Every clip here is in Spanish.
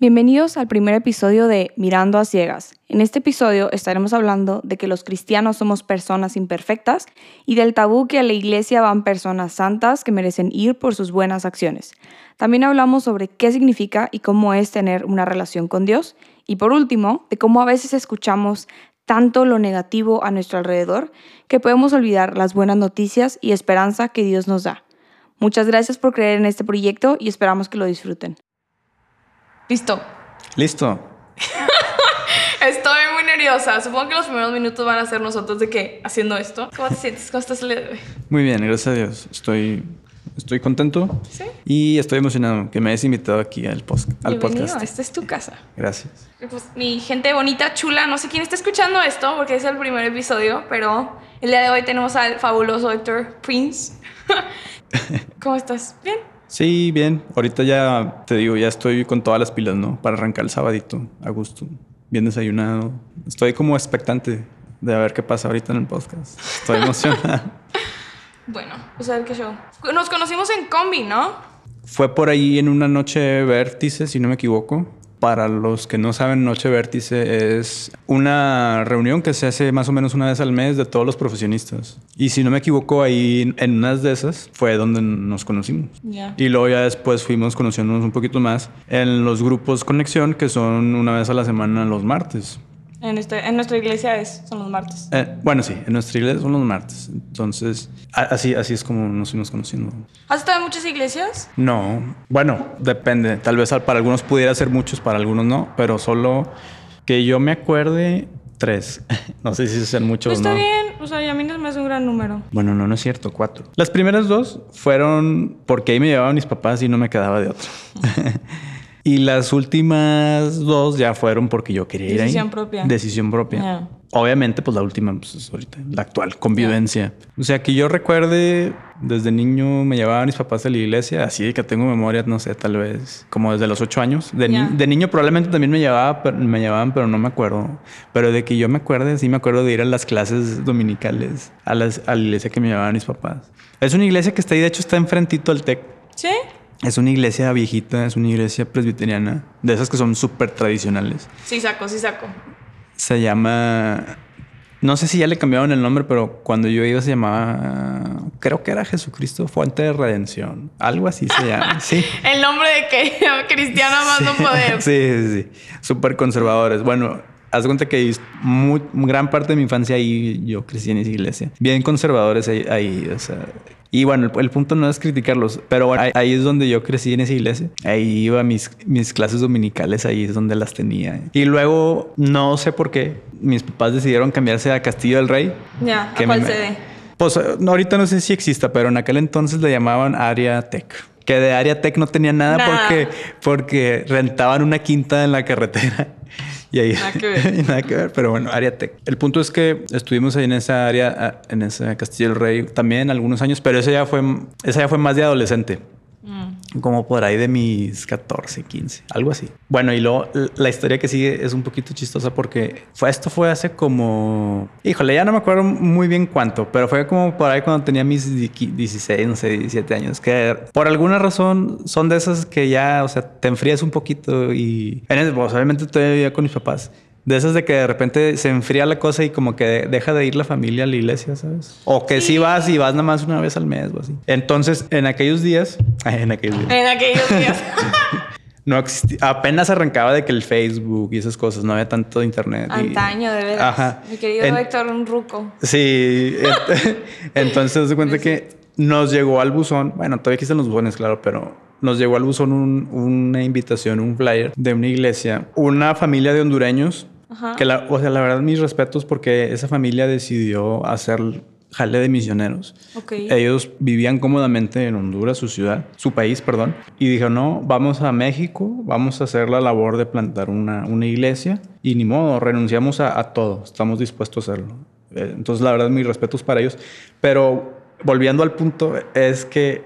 Bienvenidos al primer episodio de Mirando a Ciegas. En este episodio estaremos hablando de que los cristianos somos personas imperfectas y del tabú que a la iglesia van personas santas que merecen ir por sus buenas acciones. También hablamos sobre qué significa y cómo es tener una relación con Dios. Y por último, de cómo a veces escuchamos tanto lo negativo a nuestro alrededor que podemos olvidar las buenas noticias y esperanza que Dios nos da. Muchas gracias por creer en este proyecto y esperamos que lo disfruten. Listo. Listo. Estoy muy nerviosa. Supongo que los primeros minutos van a ser nosotros de que haciendo esto. ¿Cómo te sientes? ¿Cómo estás Muy bien, gracias a Dios. Estoy, estoy contento. Sí. Y estoy emocionado que me hayas invitado aquí al, post, al podcast. Esta es tu casa. Gracias. Pues, mi gente bonita, chula, no sé quién está escuchando esto porque es el primer episodio, pero el día de hoy tenemos al fabuloso Héctor Prince. ¿Cómo estás? ¿Bien? Sí, bien. Ahorita ya te digo, ya estoy con todas las pilas, ¿no? Para arrancar el sabadito, a gusto, bien desayunado. Estoy como expectante de ver qué pasa ahorita en el podcast. Estoy emocionado. bueno, pues a ver qué show. Nos conocimos en combi, ¿no? Fue por ahí en una noche vértice, si no me equivoco. Para los que no saben, Noche Vértice es una reunión que se hace más o menos una vez al mes de todos los profesionistas. Y si no me equivoco, ahí en unas de esas fue donde nos conocimos. Y luego ya después fuimos conociéndonos un poquito más en los grupos Conexión, que son una vez a la semana los martes. En, este, en nuestra iglesia es, son los martes. Eh, bueno, sí, en nuestra iglesia son los martes. Entonces, así, así es como nos fuimos conociendo. ¿Has estado en muchas iglesias? No. Bueno, depende. Tal vez para algunos pudiera ser muchos, para algunos no. Pero solo que yo me acuerde, tres. no sé si sean muchos pues o no. Está bien. O sea, a mí no me hace un gran número. Bueno, no, no es cierto. Cuatro. Las primeras dos fueron porque ahí me llevaban mis papás y no me quedaba de otro. Y las últimas dos ya fueron porque yo quería ir ahí. Decisión propia. Decisión propia. Obviamente, pues la última, pues es ahorita, la actual, convivencia. O sea, que yo recuerde, desde niño me llevaban mis papás a la iglesia, así que tengo memoria, no sé, tal vez como desde los ocho años. De, de niño probablemente también me, llevaba, me llevaban, pero no me acuerdo. Pero de que yo me acuerde, sí me acuerdo de ir a las clases dominicales, a, las, a la iglesia que me llevaban mis papás. Es una iglesia que está ahí, de hecho está enfrentito al TEC. ¿Sí? Es una iglesia viejita, es una iglesia presbiteriana, de esas que son súper tradicionales. Sí, saco, sí, saco. Se llama. No sé si ya le cambiaron el nombre, pero cuando yo iba se llamaba. Creo que era Jesucristo Fuente de Redención. Algo así se llama. Sí. el nombre de que cristiana más no poder. sí, sí, sí. Súper conservadores. Bueno, haz cuenta que muy, gran parte de mi infancia ahí yo crecí en esa iglesia. Bien conservadores ahí, ahí o sea, y bueno, el, punto no es criticarlos, pero bueno, ahí, es donde yo crecí en esa iglesia. Ahí iba mis, mis clases dominicales, ahí es donde las tenía. Y luego, no sé por qué, mis papás decidieron cambiarse a Castillo del Rey. Ya, ¿a cuál sede? Pues ahorita no sé si exista, pero en aquel entonces le llamaban Área Tech que de Área Tech no tenía nada, porque porque rentaban una quinta en la carretera y ahí nada que ver. nada que ver, pero bueno, área tech. El punto es que estuvimos ahí en esa área, en ese Castillo del Rey también algunos años, pero ese ya fue, esa ya fue más de adolescente. Como por ahí de mis 14, 15, algo así. Bueno, y luego la historia que sigue es un poquito chistosa porque fue, esto fue hace como, híjole, ya no me acuerdo muy bien cuánto, pero fue como por ahí cuando tenía mis 16, no sé, 17 años, que por alguna razón son de esas que ya, o sea, te enfrías un poquito y pues, obviamente todavía con mis papás de esas de que de repente se enfría la cosa y como que deja de ir la familia a la iglesia, ¿sabes? O que sí, vas y vas nada más una vez al mes o así. Entonces, en aquellos días, en aquellos días. En aquellos días. no existía, apenas arrancaba de que el Facebook y esas cosas, no había tanto internet. Antaño, de verdad. Ajá. Mi querido Héctor, un ruco. Sí. entonces, se cuenta que nos llegó al buzón, bueno, todavía existen los buzones, claro, pero nos llegó al buzón una invitación, un flyer de una iglesia, una familia de hondureños. Que la, o sea, la verdad, mis respetos porque esa familia decidió hacer jale de misioneros. Ellos vivían cómodamente en Honduras, su ciudad, su país, perdón, y dijeron, no, vamos a México, vamos a hacer la labor de plantar una, una iglesia y ni modo, renunciamos a, a, todo, estamos dispuestos a hacerlo. Eh, entonces, la verdad, mis respetos para ellos. Pero volviendo al punto, es que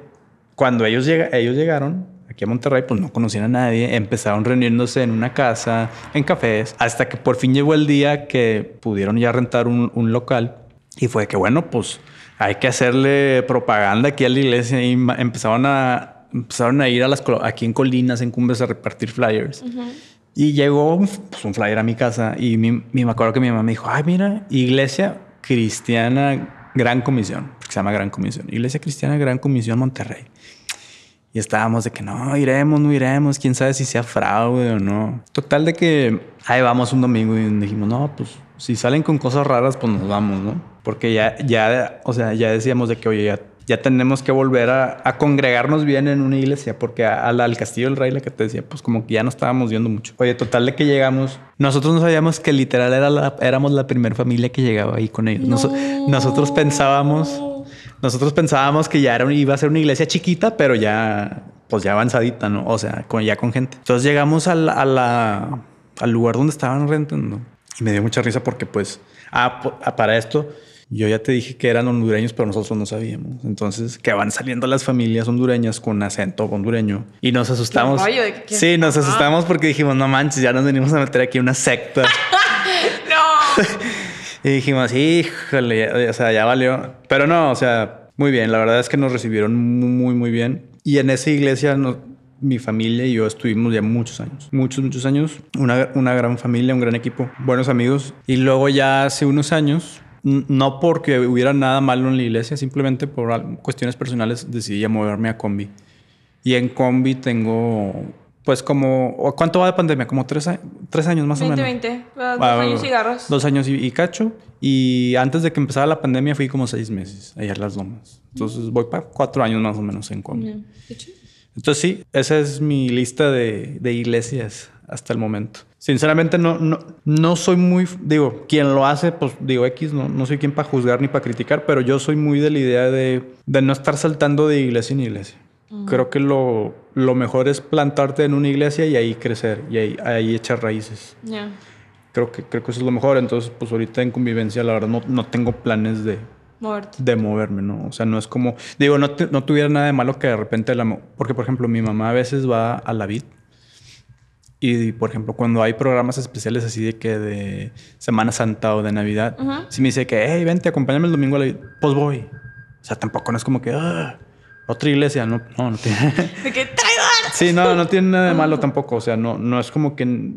cuando ellos, llega, ellos llegaron aquí a Monterrey, pues no conocían a nadie, empezaron reuniéndose en una casa, en cafés, hasta que por fin llegó el día que pudieron ya rentar un, un local y fue que bueno, pues hay que hacerle propaganda aquí a la iglesia y empezaron a empezaron a ir a las aquí en Colinas, en Cumbres, a repartir flyers. Y llegó pues, un flyer a mi casa y mi, me acuerdo que mi mamá me dijo, ay, mira, iglesia cristiana Gran Comisión, que se llama Gran Comisión, Iglesia Cristiana Gran Comisión Monterrey. Y estábamos de que no, iremos, no iremos, quién sabe si sea fraude o no. Total de que ahí vamos un domingo y dijimos, no, pues si salen con cosas raras, pues nos vamos, ¿no? Porque ya, ya, o sea, ya decíamos de que, oye, ya ya tenemos que volver a, congregarnos bien en una iglesia, porque al Castillo del Rey, la que te decía, pues como que ya no estábamos viendo mucho. Oye, total de que llegamos, nosotros no sabíamos que literal era la, éramos la primera familia que llegaba ahí con ellos. nosotros pensábamos, nosotros pensábamos que ya era, iba a ser una iglesia chiquita, pero ya, pues ya avanzadita, ¿no? O sea, con, ya con gente. Entonces llegamos al, a la, al lugar donde estaban rentando y me dio mucha risa porque pues, ah, para esto yo ya te dije que eran hondureños, pero nosotros no sabíamos. Entonces, que van saliendo las familias hondureñas con acento hondureño y nos asustamos. sí, nos asustamos porque dijimos, no manches, ya nos venimos a meter aquí una secta. no. y dijimos, híjole, o sea, ya valió. Pero no, o sea, muy bien. La verdad es que nos recibieron muy, muy bien. Y en esa iglesia mi familia y yo estuvimos ya muchos años, muchos, muchos años. Una, una gran familia, un gran equipo, buenos amigos. Y luego ya hace unos años no porque hubiera nada malo en la iglesia, simplemente por cuestiones personales decidí moverme a Combi. Y en Combi tengo, pues como, ¿cuánto va de pandemia? Como tres, tres años más o menos. 20, dos años y garras. Dos años y, cacho. Y antes de que empezara la pandemia fui como seis meses allá a Las Lomas. Entonces voy para cuatro años más o menos en Combi. Entonces sí, esa es mi lista de, de iglesias hasta el momento. Sinceramente no, no, no soy muy, digo, quien lo hace, pues digo X, no, no soy quien para juzgar ni para criticar, pero yo soy muy de la idea de, de no estar saltando de iglesia en iglesia. Creo que lo, lo, mejor es plantarte en una iglesia y ahí crecer y ahí, ahí echar raíces. Creo, que, creo que eso es lo mejor. Entonces, pues ahorita en convivencia, la verdad, no, no tengo planes de, de moverme, ¿no? O sea, no es como, digo, no, no tuviera nada de malo que de repente la... Porque, por ejemplo, mi mamá a veces va a la vid y, por ejemplo, cuando hay programas especiales así de que de Semana Santa o de Navidad, si me dice que, hey, vente, acompáñame el domingo a la pues voy. O sea, tampoco no es como que, ah, otra iglesia, no, no, no tiene. ¿De qué traidor? Sí, no, no tiene nada de malo tampoco. O sea, no, no es como que,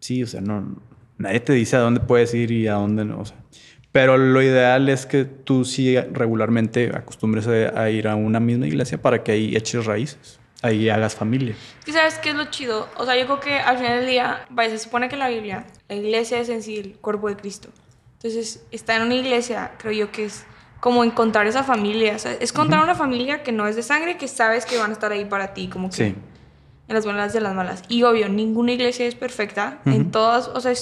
sí, o sea, no, nadie te dice a dónde puedes ir y a dónde no, o sea. Pero lo ideal es que tú sí regularmente acostumbres a ir a una misma iglesia para que ahí eches raíces ahí hagas familia. ¿Y sabes qué es lo chido? O sea, yo creo que al final del día, se supone que la Biblia, la iglesia es en sí el cuerpo de Cristo. Entonces, estar en una iglesia, creo yo que es como encontrar esa familia. O sea, es encontrar una familia que no es de sangre, que sabes que van a estar ahí para ti, como que sí. en las buenas y en las malas. Y obvio, ninguna iglesia es perfecta. En todas, o sea,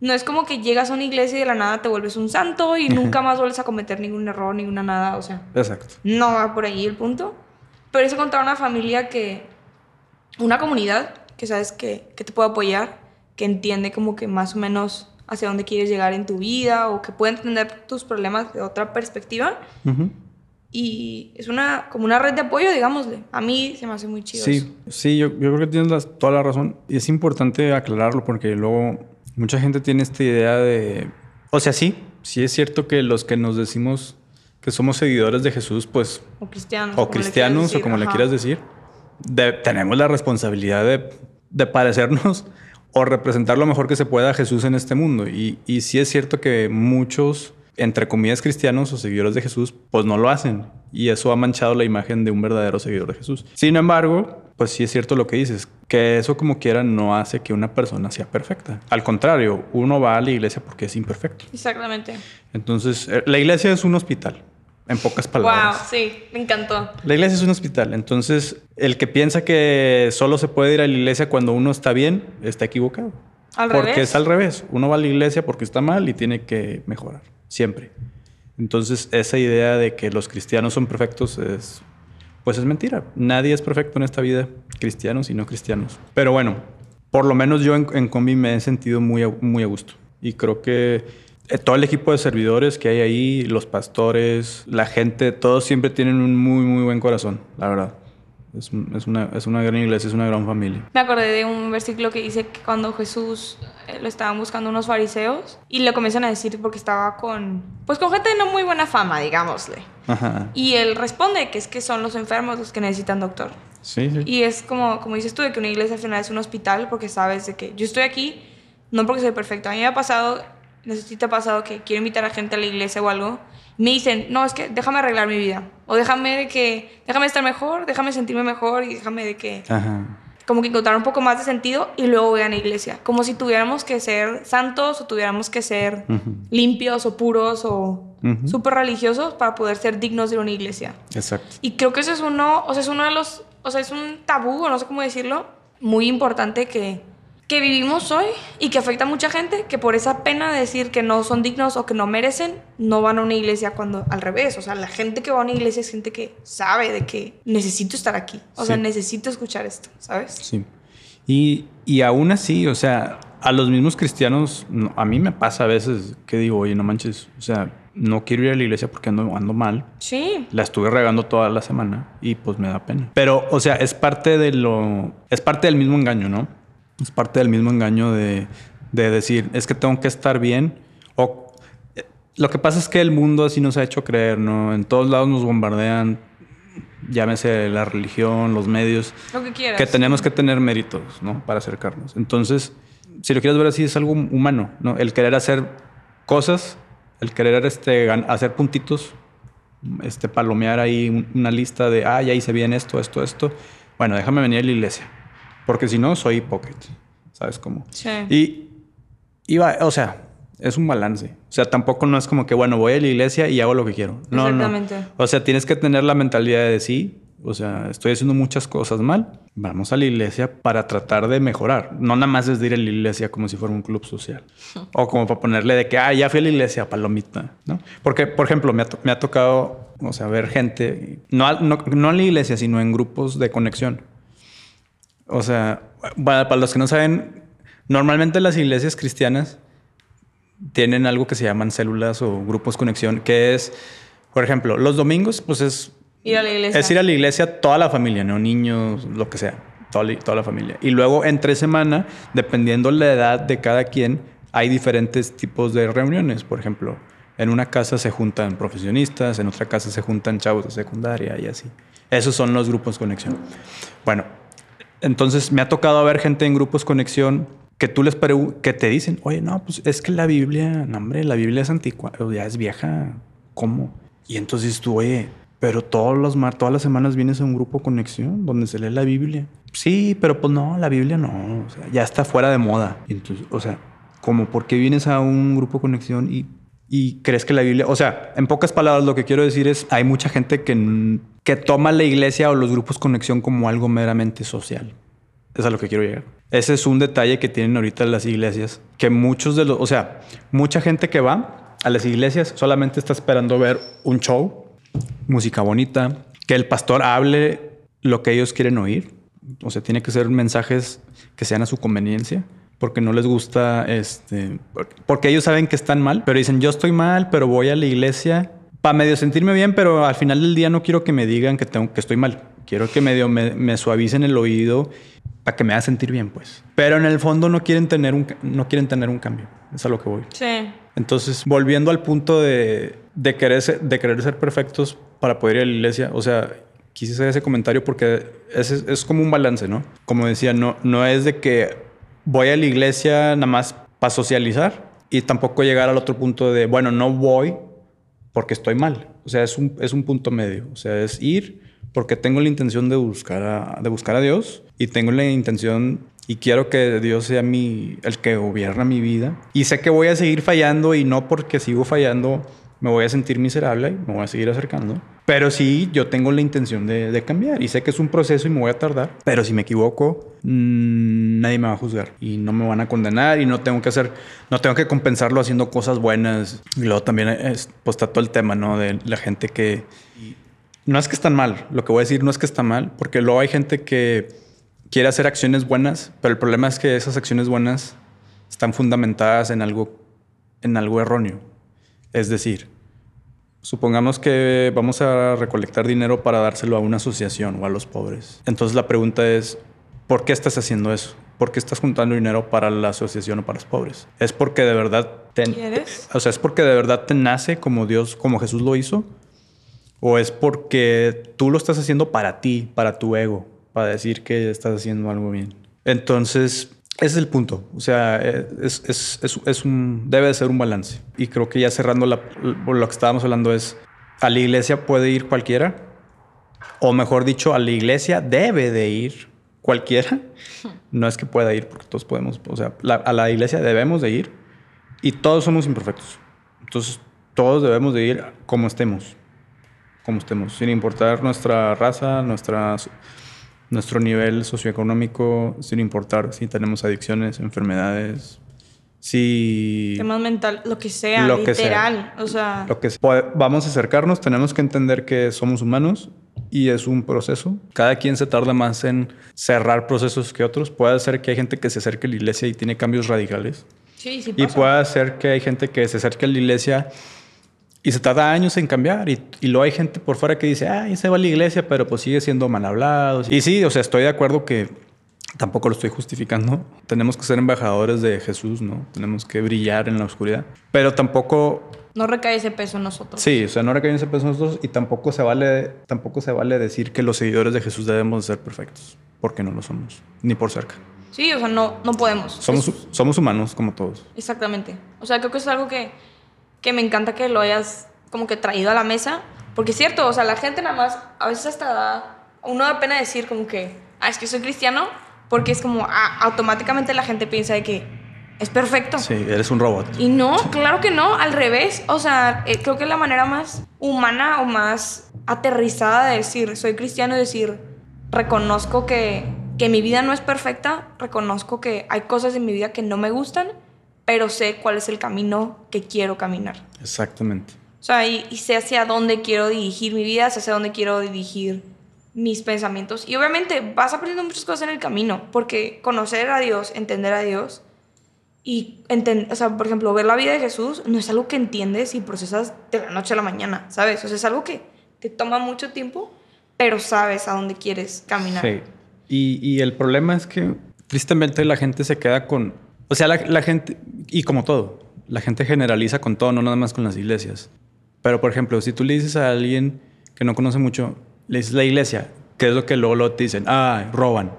no es como que llegas a una iglesia y de la nada te vuelves un santo y nunca más vuelves a cometer ningún error, ninguna nada. O sea, Exacto. no va por ahí el punto. Pero es encontrar una familia que, una comunidad que sabes que, que, te puede apoyar, que entiende como que más o menos hacia dónde quieres llegar en tu vida o que puede entender tus problemas de otra perspectiva. Y es una, como una red de apoyo, digámosle. A mí se me hace muy chido. Sí, sí, yo, yo creo que tienes toda la razón. Y es importante aclararlo porque luego mucha gente tiene esta idea de... O sea, sí, sí es cierto que los que nos decimos que somos seguidores de Jesús, pues... O cristianos. O cristianos, o como le quieras decir. tenemos la responsabilidad de, de, parecernos o representar lo mejor que se pueda a Jesús en este mundo. Y, y sí es cierto que muchos, entre comillas, cristianos o seguidores de Jesús, pues no lo hacen. Y eso ha manchado la imagen de un verdadero seguidor de Jesús. Sin embargo, pues sí es cierto lo que dices, que eso como quiera no hace que una persona sea perfecta. Al contrario, uno va a la iglesia porque es imperfecto. Exactamente. Entonces, eh, la iglesia es un hospital. En pocas palabras. Wow, sí, me encantó. La iglesia es un hospital. Entonces, el que piensa que solo se puede ir a la iglesia cuando uno está bien, está equivocado. Al porque es al revés. Uno va a la iglesia porque está mal y tiene que mejorar. Siempre. Entonces, esa idea de que los cristianos son perfectos es. Pues es mentira. Nadie es perfecto en esta vida, cristianos y no cristianos. Pero bueno, por lo menos yo en, en Combi me he sentido muy muy a gusto. Y creo que todo el equipo de servidores que hay ahí, los pastores, la gente, todos siempre tienen un muy, muy buen corazón, la verdad. Es, es, una, es una gran iglesia, es una gran familia. Me acordé de un versículo que dice que cuando Jesús eh, lo estaban buscando unos fariseos y le comienzan a decir porque estaba con, pues con gente de no muy buena fama, digámosle. Y él responde que es que son los enfermos los que necesitan doctor. Sí, sí. Y es como, como dices tú, de que una iglesia al final es un hospital porque sabes de que yo estoy aquí no porque soy perfecta. A mí me ha pasado, no sé si te ha pasado que quiero invitar a gente a la iglesia o algo. Me dicen, no, es que déjame arreglar mi vida. O déjame de que, déjame estar mejor, déjame sentirme mejor y déjame de que... Ajá. Como que encontrar un poco más de sentido y luego voy a la iglesia. Como si tuviéramos que ser santos o tuviéramos que ser limpios o puros o Ujú. súper religiosos para poder ser dignos de una iglesia. Exacto. Y creo que eso es uno, o sea, es uno de los, o sea, es un tabú, o no sé cómo decirlo, muy importante que, que vivimos hoy y que afecta a mucha gente, que por esa pena de decir que no son dignos o que no merecen, no van a una iglesia cuando al revés. O sea, la gente que va a una iglesia es gente que sabe de que necesito estar aquí. O sea, necesito escuchar esto, ¿sabes? Sí. Y, y aún así, o sea, a los mismos cristianos, no, a mí me pasa a veces que digo, oye, no manches, o sea, no quiero ir a la iglesia porque ando, ando mal. Sí. La estuve regando toda la semana y pues me da pena. Pero, o sea, es parte de lo. Es parte del mismo engaño, ¿no? Es parte del mismo engaño de, de decir, es que tengo que estar bien. O eh, lo que pasa es que el mundo así nos ha hecho creer, ¿no? En todos lados nos bombardean, llámese la religión, los medios, Lo que quieras. que tenemos que tener méritos, ¿no? Para acercarnos. Entonces, si lo quieres ver así, es algo humano, ¿no? El querer hacer cosas, el querer este, hacer puntitos, este, palomear ahí un- una lista de, ah, ya hice bien esto, esto, esto. Bueno, déjame venir a la iglesia, porque si no, soy hipócrita, ¿sabes cómo? Sí. Y, y va- o sea, es un balance. O sea, tampoco no es como que, bueno, voy a la iglesia y hago lo que quiero. No, Exactamente. no. O sea, tienes que tener la mentalidad de sí. O sea, estoy haciendo muchas cosas mal. Vamos a la iglesia para tratar de mejorar. No nada más es de ir a la iglesia como si fuera un club social. O como para ponerle de que, ah, ya fui a la iglesia, palomita, ¿no? Porque, por ejemplo, me ha, me ha tocado, o sea, ver gente, no, no, no en la iglesia, sino en grupos de conexión. O sea, para, para los que no saben, normalmente las iglesias cristianas tienen algo que se llaman células o grupos conexión, que es, por ejemplo, los domingos, pues es, Ir a la iglesia. es ir a la iglesia toda la familia, ¿no? Niños, lo que sea, toda la, toda la familia. Y luego entre semana, dependiendo la edad de cada quien, hay diferentes tipos de reuniones. Por ejemplo, en una casa se juntan profesionistas, en otra casa se juntan chavos de secundaria y así. Esos son los grupos conexión. Bueno, entonces me ha tocado ver gente en grupos conexión que tú les que te dicen, oye, no, pues es que la Biblia, no, hombre, la Biblia es antigua, ya es vieja, ¿cómo? Y entonces tú, oye, pero todos los mar, todas las semanas vienes a un grupo conexión donde se lee la Biblia. Sí, pero pues no, la Biblia no, o sea, ya está fuera de moda. Entonces, o sea, como por qué vienes a un grupo conexión y y crees que la Biblia, o sea, en pocas palabras lo que quiero decir es, hay mucha gente que, que toma la iglesia o los grupos conexión como algo meramente social. Es a lo que quiero llegar. Ese es un detalle que tienen ahorita las iglesias, que muchos de los, o sea, mucha gente que va a las iglesias solamente está esperando ver un show, música bonita, que el pastor hable lo que ellos quieren oír. O sea, tiene que ser mensajes que sean a su conveniencia, porque no les gusta, este, porque ellos saben que están mal, pero dicen, yo estoy mal, pero voy a la iglesia para medio sentirme bien, pero al final del día no quiero que me digan que, tengo, que estoy mal. Quiero que medio me, me suavicen el oído para que me haga sentir bien, pues. Pero en el fondo no quieren tener un, no quieren tener un cambio. Es a lo que voy. Sí. Entonces, volviendo al punto de, de, querer ser, de querer ser perfectos para poder ir a la iglesia, o sea, quise hacer ese comentario porque es, es, es como un balance, ¿no? Como decía, no, no es de que voy a la iglesia nada más para socializar y tampoco llegar al otro punto de, bueno, no voy porque estoy mal. O sea, es un, es un punto medio. O sea, es ir porque tengo la intención de buscar a, de buscar a Dios y tengo la intención y quiero que Dios sea mi, el que gobierna mi vida. Y sé que voy a seguir fallando y no porque sigo fallando me voy a sentir miserable y me voy a seguir acercando. Pero sí, yo tengo la intención de, cambiar y sé que es un proceso y me voy a tardar. Pero si me equivoco, mmm, nadie me va a juzgar y no me van a condenar y no tengo que hacer, no tengo que compensarlo haciendo cosas buenas. Y luego también es, pues está todo el tema, ¿no? De la gente que no es que están mal. Lo que voy a decir no es que está mal, porque luego hay gente que quiere hacer acciones buenas, pero el problema es que esas acciones buenas están fundamentadas en algo, en algo erróneo. Es decir, supongamos que vamos a recolectar dinero para dárselo a una asociación o a los pobres. Entonces la pregunta es, ¿por qué estás haciendo eso? ¿Por qué estás juntando dinero para la asociación o para los pobres? ¿Es porque de verdad te, ¿Quieres? o sea, es porque de verdad te nace como Dios, como Jesús lo hizo? ¿O es porque tú lo estás haciendo para ti, para tu ego? para decir que estás haciendo algo bien. Entonces, ese es el punto. O sea, es, es, es, es un, debe de ser un balance. Y creo que ya cerrando la, lo que estábamos hablando es, a la iglesia puede ir cualquiera, o mejor dicho, a la iglesia debe de ir cualquiera. No es que pueda ir, porque todos podemos, o sea, a la iglesia debemos de ir y todos somos imperfectos. Entonces, todos debemos de ir como estemos, como estemos, sin importar nuestra raza, nuestra, nuestro nivel socioeconómico, sin importar si tenemos adicciones, enfermedades, si... Temas mental, lo que sea, lo literal, que sea. o sea... Lo que Vamos a acercarnos, tenemos que entender que somos humanos y es un proceso. Cada quien se tarda más en cerrar procesos que otros. Puede ser que hay gente que se acerque a la iglesia y tiene cambios radicales. Sí, sí Y puede ser que hay gente que se acerque a la iglesia y se tarda años en cambiar. Y, y luego hay gente por fuera que dice, ah, se va a la iglesia, pero pues sigue siendo mal hablado. Y sí, o sea, estoy de acuerdo que tampoco lo estoy justificando. Tenemos que ser embajadores de Jesús, ¿no? Tenemos que brillar en la oscuridad. Pero tampoco no recae ese peso en nosotros. Sí, o sea, no recae ese peso en nosotros y tampoco se vale, tampoco se vale decir que los seguidores de Jesús debemos ser perfectos, porque no lo somos, ni por cerca. Sí, o sea, no, no podemos. Somos, somos humanos como todos. Exactamente. O sea, creo que es algo que, que me encanta que lo hayas como que traído a la mesa, porque es cierto, o sea, la gente nada más, a veces hasta da, uno da pena decir como que, ah, es que soy cristiano, porque es como, ah, automáticamente la gente piensa de que es perfecto. Sí, eres un robot. Y no, claro que no, al revés. O sea, eh, creo que la manera más humana o más aterrizada de decir, soy cristiano, es decir, reconozco que, que mi vida no es perfecta, reconozco que hay cosas en mi vida que no me gustan, pero sé cuál es el camino que quiero caminar. Exactamente. O sea, y, y sé hacia dónde quiero dirigir mi vida, sé hacia dónde quiero dirigir mis pensamientos. Y obviamente vas aprendiendo muchas cosas en el camino, porque conocer a Dios, entender a Dios, y, o sea, por ejemplo, ver la vida de Jesús no es algo que entiendes y procesas de la noche a la mañana, ¿sabes? O sea, es algo que te toma mucho tiempo, pero sabes a dónde quieres caminar. Sí. Y, y el problema es que tristemente la gente se queda con... O sea, la, la, gente, y como todo, la gente generaliza con todo, no nada más con las iglesias. Pero, por ejemplo, si tú le dices a alguien que no conoce mucho, le dices la iglesia, ¿qué es lo que luego, luego te dicen? Ah, roban.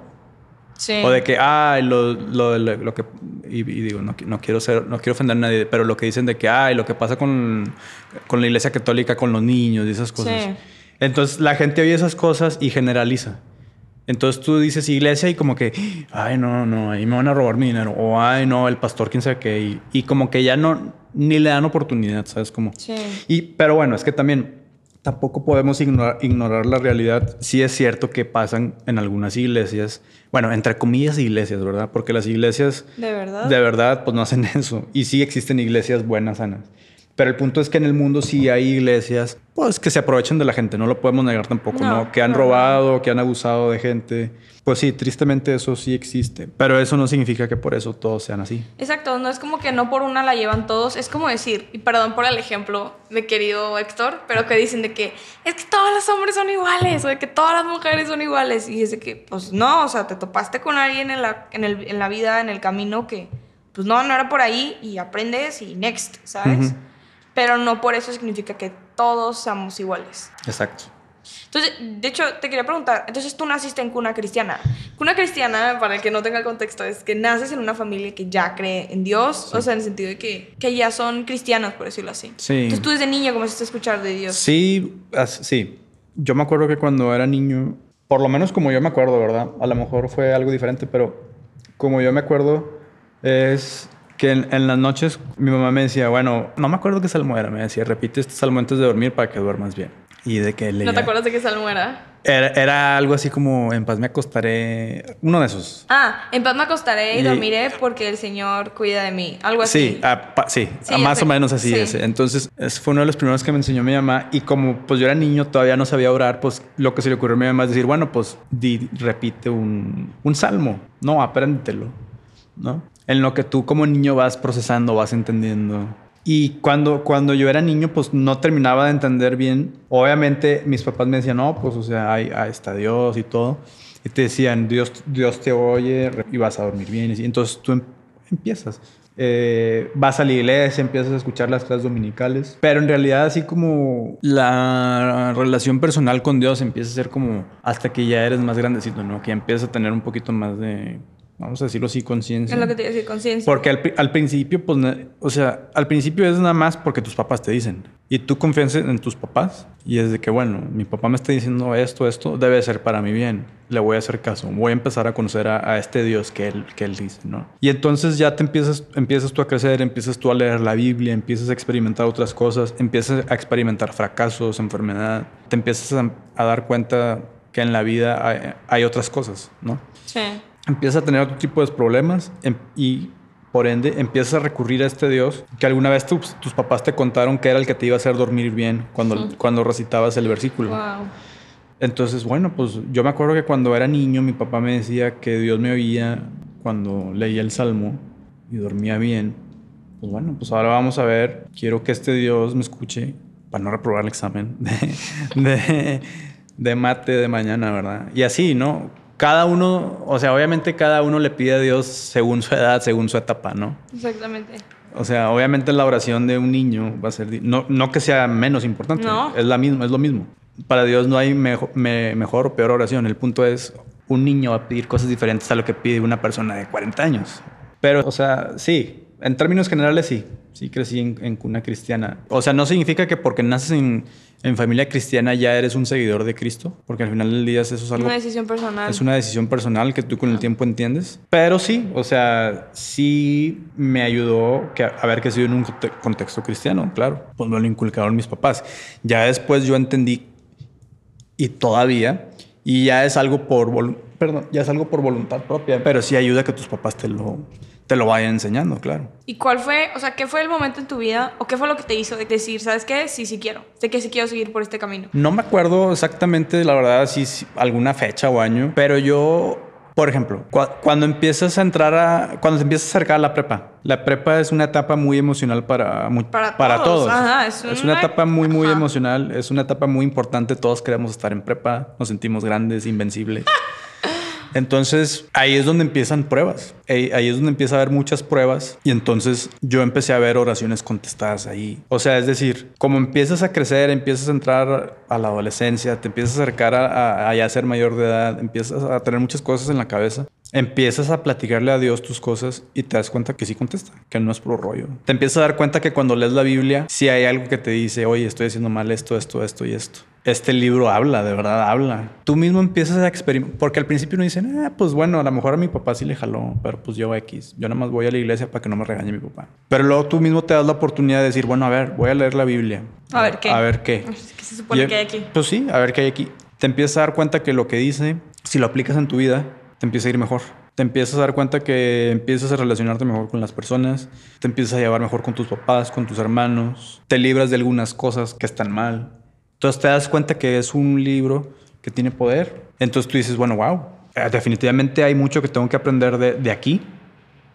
O de que, ay, lo, lo, lo, que. Y, digo, no, no, quiero ser, no quiero ofender a nadie, pero lo que dicen de que, ay, lo que pasa con, con la iglesia católica, con los niños y esas cosas. Entonces la gente oye esas cosas y generaliza. Entonces tú dices iglesia y como que, ay, no, no, ahí me van a robar mi dinero. O, ay, no, el pastor, quién sabe qué. Y, y como que ya no, ni le dan oportunidad, ¿sabes? Como. Sí. Y, pero bueno, es que también tampoco podemos ignorar, ignorar, la realidad. Sí es cierto que pasan en algunas iglesias, bueno, entre comillas iglesias, ¿verdad? Porque las iglesias de verdad, de verdad pues no hacen eso. Y sí existen iglesias buenas, sanas. Pero el punto es que en el mundo sí hay iglesias, pues que se aprovechan de la gente, no lo podemos negar tampoco, ¿no? Que han robado, que han abusado de gente. Pues sí, tristemente eso sí existe, pero eso no significa que por eso todos sean así. Exacto, no es como que no por una la llevan todos, es como decir, y perdón por el ejemplo de querido Héctor, pero que dicen de que es que todos los hombres son iguales o de que todas las mujeres son iguales y es de que pues no, o sea, te topaste con alguien en la, en el, en la vida, en el camino que pues no, no era por ahí y aprendes y next, ¿sabes? Pero no por eso significa que todos somos iguales. Exacto. Entonces, de hecho, te quería preguntar, entonces tú naciste en cuna cristiana. Cuna cristiana, para el que no tenga el contexto, es que naces en una familia que ya cree en Dios, o sea, en el sentido de que, que ya son cristianos, por decirlo así. Sí. Entonces tú desde niño comenzaste a escuchar de Dios. Sí, sí. Yo me acuerdo que cuando era niño, por lo menos como yo me acuerdo, ¿verdad? A lo mejor fue algo diferente, pero como yo me acuerdo, es que en, las noches mi mamá me decía, bueno, no me acuerdo qué salmo era, me decía, repite este salmo antes de dormir para que duermas bien. Y de que ¿No te acuerdas de qué salmo era? Era, algo así como en paz me acostaré. Uno de esos. Ah, en paz me acostaré y, dormiré porque el Señor cuida de mí. Algo así. Sí, ah, sí, ah, más o menos así ese. Entonces, fue uno de los primeros que me enseñó mi mamá. Y como pues yo era niño, todavía no sabía orar, pues lo que se le ocurrió a mi mamá es decir, bueno, pues di, repite un, un salmo. No, apréndetelo. ¿No? En lo que tú como niño vas procesando, vas entendiendo. Y cuando, cuando yo era niño, pues no terminaba de entender bien. Obviamente mis papás me decían, no, pues o sea, ahí, está Dios y todo. Y te decían, Dios, Dios te oye y vas a dormir bien. Y entonces tú em, empiezas. eh, vas a la iglesia, empiezas a escuchar las clases dominicales, pero en realidad así como la relación personal con Dios empieza a ser como hasta que ya eres más grandecito, ¿no? Que empiezas a tener un poquito más de vamos a decirlo así, conciencia. Es lo que te decir, conciencia. Porque al, al, principio, pues, o sea, al principio es nada más porque tus papás te dicen. Y tú confías en tus papás y es de que, bueno, mi papá me está diciendo esto, esto, debe ser para mi bien. Le voy a hacer caso. Voy a empezar a conocer a, a este Dios que él, que él dice, ¿no? Y entonces ya te empiezas, empiezas tú a crecer, empiezas tú a leer la Biblia, empiezas a experimentar otras cosas, empiezas a experimentar fracasos, enfermedad. Te empiezas a, a dar cuenta que en la vida hay, hay otras cosas, ¿no? Sí empiezas a tener otro tipo de problemas em, y por ende empiezas a recurrir a este Dios que alguna vez tus, tus papás te contaron que era el que te iba a hacer dormir bien cuando, cuando recitabas el versículo. Wow. Entonces, bueno, pues yo me acuerdo que cuando era niño mi papá me decía que Dios me oía cuando leía el Salmo y dormía bien. Pues bueno, pues ahora vamos a ver, quiero que este Dios me escuche para no reprobar el examen de, de, de mate de mañana, ¿verdad? Y así, ¿no? Cada uno, o sea, obviamente cada uno le pide a Dios según su edad, según su etapa, ¿no? Exactamente. O sea, obviamente la oración de un niño va a ser, no, no que sea menos importante, no. es la misma, es lo mismo. Para Dios no hay mejor, me, mejor o peor oración. El punto es, un niño va a pedir cosas diferentes a lo que pide una persona de 40 años. Pero, o sea, sí, en términos generales sí, sí crecí en, en cuna cristiana. O sea, no significa que porque naces en en familia cristiana ya eres un seguidor de Cristo, porque al final del día eso es algo... Una decisión personal. Es una decisión personal que tú con el tiempo entiendes. Pero sí, o sea, sí me ayudó que, a ver que en un contexto cristiano, claro. Pues me lo inculcaron mis papás. Ya después yo entendí, y todavía, y ya es algo por... Perdón, ya es algo por voluntad propia, pero sí ayuda que tus papás te lo te lo vaya enseñando, claro. ¿Y cuál fue, o sea, qué fue el momento en tu vida o qué fue lo que te hizo de decir, sabes qué, sí, sí quiero, sé que sí quiero seguir por este camino? No me acuerdo exactamente, la verdad, si, si alguna fecha o año, pero yo por ejemplo, cu cuando empiezas a entrar a, cuando te empiezas a acercar a la prepa, la prepa es una etapa muy emocional para, muy, para, para, todos. todos. Ajá, es, una... es, una... etapa muy, muy Ajá. emocional, es una etapa muy importante, todos queremos estar en prepa, nos sentimos grandes, invencibles. Entonces ahí es donde empiezan pruebas. Ahí es donde empieza a haber muchas pruebas. Y entonces yo empecé a ver oraciones contestadas ahí. O sea, es decir, como empiezas a crecer, empiezas a entrar a la adolescencia, te empiezas a acercar a, a, a ya ser mayor de edad, empiezas a tener muchas cosas en la cabeza empiezas a platicarle a Dios tus cosas y te das cuenta que sí contesta, que no es puro rollo. Te empiezas a dar cuenta que cuando lees la Biblia, sí hay algo que te dice, oye, estoy haciendo mal esto, esto, esto y esto. Este libro habla, de verdad habla. Tú mismo empiezas a experimentar, porque al principio no dicen, ah, pues bueno, a lo mejor a mi papá sí le jaló, pero pues yo X, yo nada más voy a la iglesia para que no me regañe mi papá. Pero luego tú mismo te das la oportunidad de decir, bueno, a ver, voy a leer la Biblia. A ver qué. A ver qué. ¿Qué se supone y, que hay aquí? Pues sí, a ver qué hay aquí. Te empiezas a dar cuenta que lo que dice, si lo aplicas en tu vida, te empieza a ir mejor te empiezas a dar cuenta que empiezas a relacionarte mejor con las personas, te empiezas a llevar mejor con tus papás, con tus hermanos, te libras de algunas cosas que están mal. Entonces te das cuenta que es un libro que tiene poder. Entonces tú dices, bueno, wow, definitivamente hay mucho que tengo que aprender de, de aquí.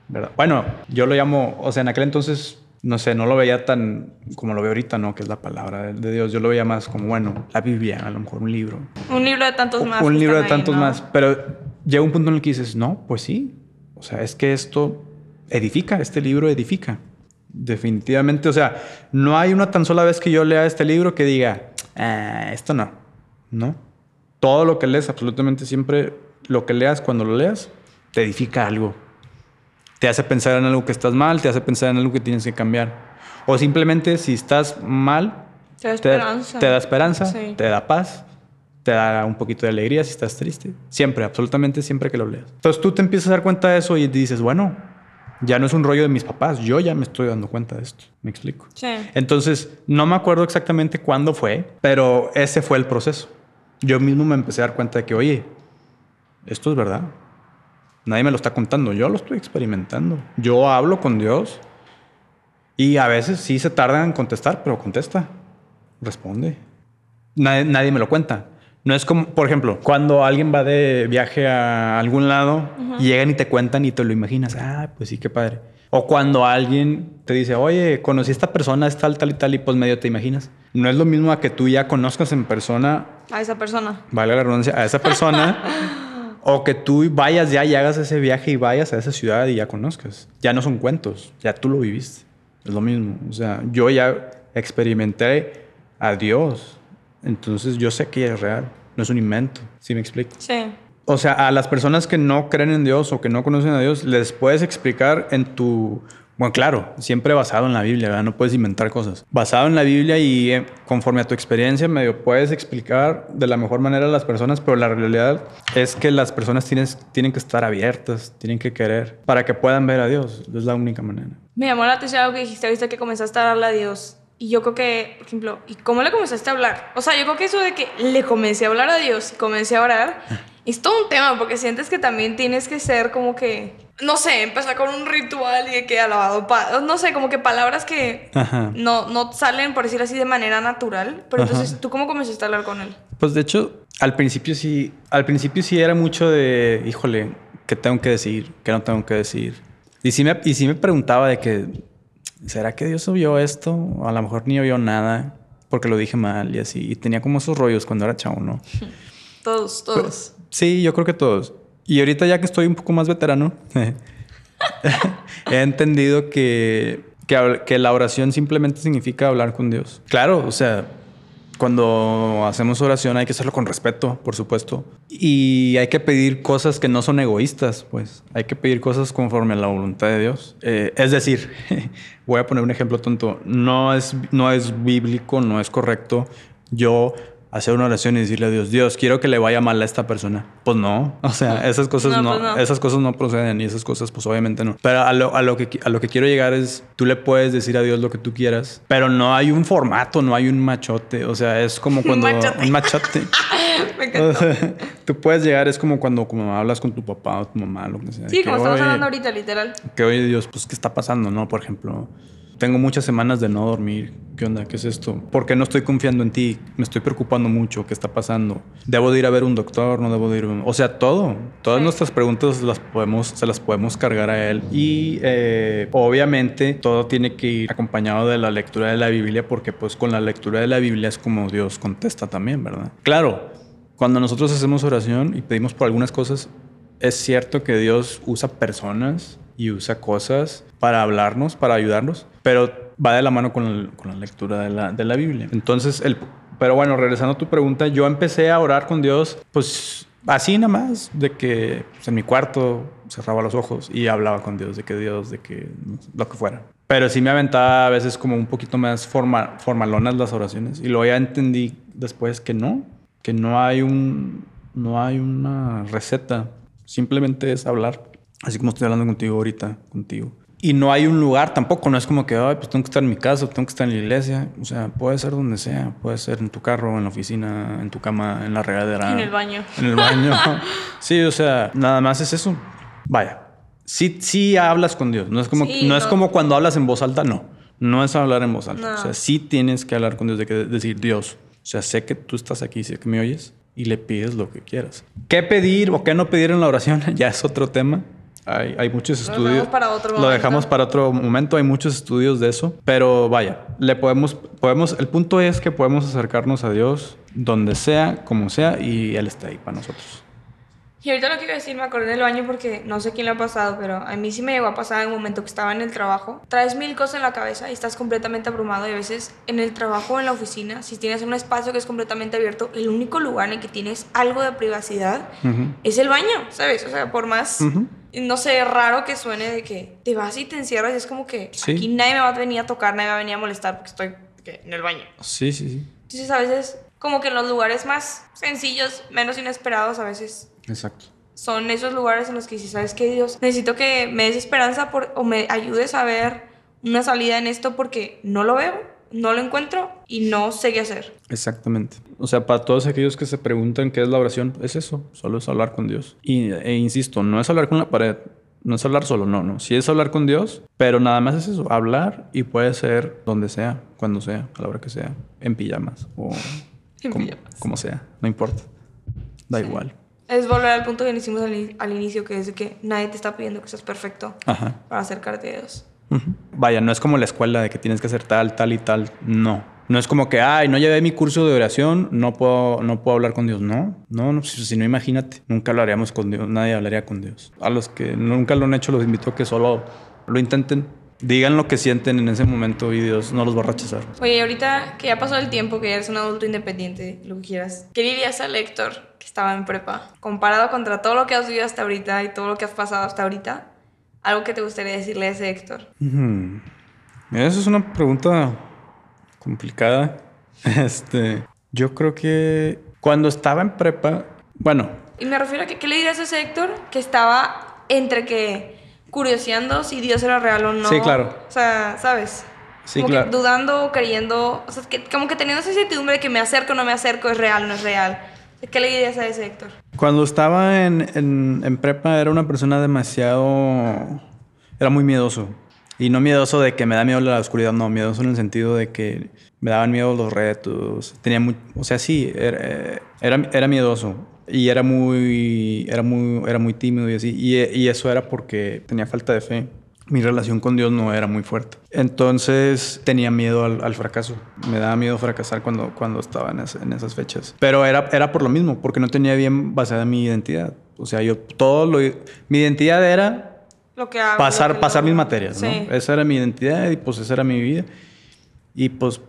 ¿verdad? Bueno, yo lo llamo, o sea, en aquel entonces no sé, no lo veía tan como lo veo ahorita, ¿no? Que es la palabra de Dios. Yo lo veía más como, bueno, la Biblia, a lo mejor un libro. Un libro de tantos más. Un libro de tantos ahí, ¿no? más. Pero llega un punto en el que dices, no, pues sí. O sea, es que esto edifica, este libro edifica. Definitivamente, o sea, no hay una tan sola vez que yo lea este libro que diga, ah, esto no, ¿no? Todo lo que lees, absolutamente siempre, lo que leas, cuando lo leas, te edifica algo te hace pensar en algo que estás mal, te hace pensar en algo que tienes que cambiar. O simplemente si estás mal, te da esperanza, te, te da, esperanza, sí. te da paz, te da un poquito de alegría si estás triste. Siempre, absolutamente siempre que lo leas. Entonces tú te empiezas a dar cuenta de eso y dices, bueno, ya no es un rollo de mis papás, yo ya me estoy dando cuenta de esto. ¿Me explico? Sí. Entonces, no me acuerdo exactamente cuándo fue, pero ese fue el proceso. Yo mismo me empecé a dar cuenta de que, oye, esto es verdad. Nadie me lo está contando, yo lo estoy experimentando. Yo hablo con Dios y a veces sí se tarda en contestar, pero contesta, responde. Nadie, nadie me lo cuenta. No es como, por ejemplo, cuando alguien va de viaje a algún lado, uh -huh. llegan y te cuentan y te lo imaginas, ah, pues sí, qué padre. O cuando alguien te dice, oye, conocí a esta persona, es tal, tal y tal, y pues medio te imaginas. No es lo mismo a que tú ya conozcas en persona. A esa persona. Vale la redundancia, a esa persona. O que tú vayas ya y hagas ese viaje y vayas a esa ciudad y ya conozcas. Ya no son cuentos, ya tú lo viviste. Es lo mismo. O sea, yo ya experimenté a Dios. Entonces yo sé que es real. No es un invento. ¿Sí me explico? Sí. O sea, a las personas que no creen en Dios o que no conocen a Dios, les puedes explicar en tu... Bueno, claro, siempre basado en la Biblia, ¿verdad? No puedes inventar cosas. Basado en la Biblia y eh, conforme a tu experiencia, medio puedes explicar de la mejor manera a las personas, pero la realidad es que las personas tienen, tienen que estar abiertas, tienen que querer para que puedan ver a Dios. Es la única manera. Me llamó la atención algo que dijiste ahorita que comenzaste a hablarle a Dios. Y yo creo que, por ejemplo, ¿y cómo le comenzaste a hablar? O sea, yo creo que eso de que le comencé a hablar a Dios y comencé a orar, es todo un tema, porque sientes que también tienes que ser como que, no sé, empezar con un ritual y de que alabado, no sé, como que palabras que no, no salen, por decirlo así, de manera natural. Pero entonces, ¿tú cómo comenzaste a hablar con él? Pues de hecho, al principio sí, al principio sí era mucho de, híjole, ¿qué tengo que decir? ¿Qué no tengo que decir? Y sí me, y sí me preguntaba de que, ¿será que Dios oyó esto? O a lo mejor ni oyó nada porque lo dije mal y así. Y tenía como esos rollos cuando era chavo, ¿no? todos, todos. sí, yo creo que todos. Y ahorita ya que estoy un poco más veterano, he entendido que, que, que la oración simplemente significa hablar con Dios. Claro, o sea, cuando hacemos oración hay que hacerlo con respeto, por supuesto. Y hay que pedir cosas que no son egoístas, pues. Hay que pedir cosas conforme a la voluntad de Dios. Eh, es decir, voy a poner un ejemplo tonto. No es, no es bíblico, no es correcto yo hacer una oración y decirle a Dios, Dios, quiero que le vaya mal a esta persona. Pues no, o sea, esas cosas no, pues esas cosas no proceden y esas cosas pues obviamente no. Pero a lo, a lo, que, a lo que quiero llegar es, tú le puedes decir a Dios lo que tú quieras, pero no hay un formato, no hay un machote, o sea, es como cuando... un machote. Me tú puedes llegar, es como cuando como hablas con tu papá o tu mamá, lo que sea. Sí, como estamos hablando ahorita, literal. Que oye Dios, pues, ¿qué está pasando, no? Por ejemplo tengo muchas semanas de no dormir. ¿Qué onda? ¿Qué es esto? ¿Por qué no estoy confiando en ti? Me estoy preocupando mucho. ¿Qué está pasando? ¿Debo de ir a ver un doctor? ¿No debo de ir? A... O sea, todo. Todas nuestras preguntas las podemos, se las podemos cargar a él. Y eh, obviamente todo tiene que ir acompañado de la lectura de la Biblia porque pues con la lectura de la Biblia es como Dios contesta también, ¿verdad? Claro, cuando nosotros hacemos oración y pedimos por algunas cosas, es cierto que Dios usa personas y usa cosas para hablarnos, para ayudarnos, pero va de la mano con, la lectura de la, de la, Biblia. Entonces, el, pero bueno, regresando a tu pregunta, yo empecé a orar con Dios, pues así nada más, de que pues, en mi cuarto cerraba los ojos y hablaba con Dios, de que Dios, de que lo que fuera. Pero sí me aventaba a veces como un poquito más formal, formalonas las oraciones y luego ya entendí después que no, que no hay un, no hay una receta, simplemente es hablar Así como estoy hablando contigo ahorita, contigo. Y no hay un lugar tampoco, no es como que, Ay, pues tengo que estar en mi casa, tengo que estar en la iglesia. O sea, puede ser donde sea, puede ser en tu carro, en la oficina, en tu cama, en la regadera. En el baño. En el baño. sí, o sea, nada más es eso. Vaya, sí, sí hablas con Dios. No es como, no, es como cuando hablas en voz alta, no. No es hablar en voz alta. O sea, sí tienes que hablar con Dios, de que decir, Dios, o sea, sé que tú estás aquí, sé que me oyes y le pides lo que quieras. ¿Qué pedir o qué no pedir en la oración? ya es otro tema. Hay, muchos estudios. Lo dejamos para otro momento. Lo dejamos para otro momento. Hay muchos estudios de eso. Pero vaya, le podemos, podemos. El punto es que podemos acercarnos a Dios donde sea, como sea, y Él está ahí para nosotros. Y ahorita lo que iba a decir, me acordé del baño porque no sé quién lo ha pasado, pero a mí sí me llegó a pasar en un momento que estaba en el trabajo. Traes mil cosas en la cabeza y estás completamente abrumado y a veces en el trabajo o en la oficina, si tienes un espacio que es completamente abierto, el único lugar en el que tienes algo de privacidad es el baño, ¿sabes? O sea, por más, no sé, raro que suene de que te vas y te encierras y es como que aquí nadie me va a venir a tocar, nadie me va a venir a molestar porque estoy en el baño. Sí, sí, sí. Entonces a veces como que en los lugares más sencillos, menos inesperados, a veces Exacto. Son esos lugares en los que si sabes que Dios, necesito que me des esperanza por, o me ayudes a ver una salida en esto porque no lo veo, no lo encuentro y no sé qué hacer. Exactamente. O sea, para todos aquellos que se preguntan qué es la oración, es eso, solo es hablar con Dios. Y, e insisto, no es hablar con la pared, no es hablar solo, no, no. Sí es hablar con Dios, pero nada más es eso, hablar y puede ser donde sea, cuando sea, a la hora que sea, en pijamas o como, sea, no importa. Da igual. Es volver al punto que hicimos al, inicio, que es de que nadie te está pidiendo que seas perfecto para acercarte a Dios. Vaya, no es como la escuela de que tienes que hacer tal, tal y tal. No. No es como que, ay, no llevé mi curso de oración, no puedo, no puedo hablar con Dios. No, no, no si, si no, imagínate, nunca hablaríamos con Dios, nadie hablaría con Dios. A los que nunca lo han hecho, los invito a que solo lo intenten. Digan lo que sienten en ese momento y Dios no los va a rechazar. Oye, ahorita que ya pasó el tiempo, que ya eres un adulto independiente, lo que quieras, ¿qué dirías al Héctor que estaba en prepa? Comparado contra todo lo que has vivido hasta ahorita y todo lo que has pasado hasta ahorita, algo que te gustaría decirle a ese Héctor. Mira, Esa es una pregunta complicada. Este, yo creo que cuando estaba en prepa, bueno, Y me refiero a que, ¿qué le dirías a ese Héctor que estaba entre que curioseando si Dios era real o no? Sí, claro. O sea, ¿sabes? Sí, como claro. que dudando, creyendo, o sea, que, como que teniendo esa incertidumbre de que me acerco o no me acerco, es real o no es real. ¿Qué le dirías a ese Héctor? Cuando estaba en, en- en prepa era una persona demasiado... Era muy miedoso. Y no miedoso de que me da miedo la oscuridad, no, miedoso en el sentido de que me daban miedo los retos. Tenía muy... O sea, sí, era, era, era miedoso. Y era muy, era, muy, era muy tímido y así. Y, y eso era porque tenía falta de fe. Mi relación con Dios no era muy fuerte. Entonces tenía miedo al, al fracaso. Me daba miedo fracasar cuando, cuando estaba en, en esas fechas. Pero era, era por lo mismo, porque no tenía bien basada mi identidad. O sea, yo todo lo... Mi identidad era Lo que hago. pasar, lo que pasar mis materias, ¿no? Sí. Esa era mi identidad y pues esa era mi vida. Y pues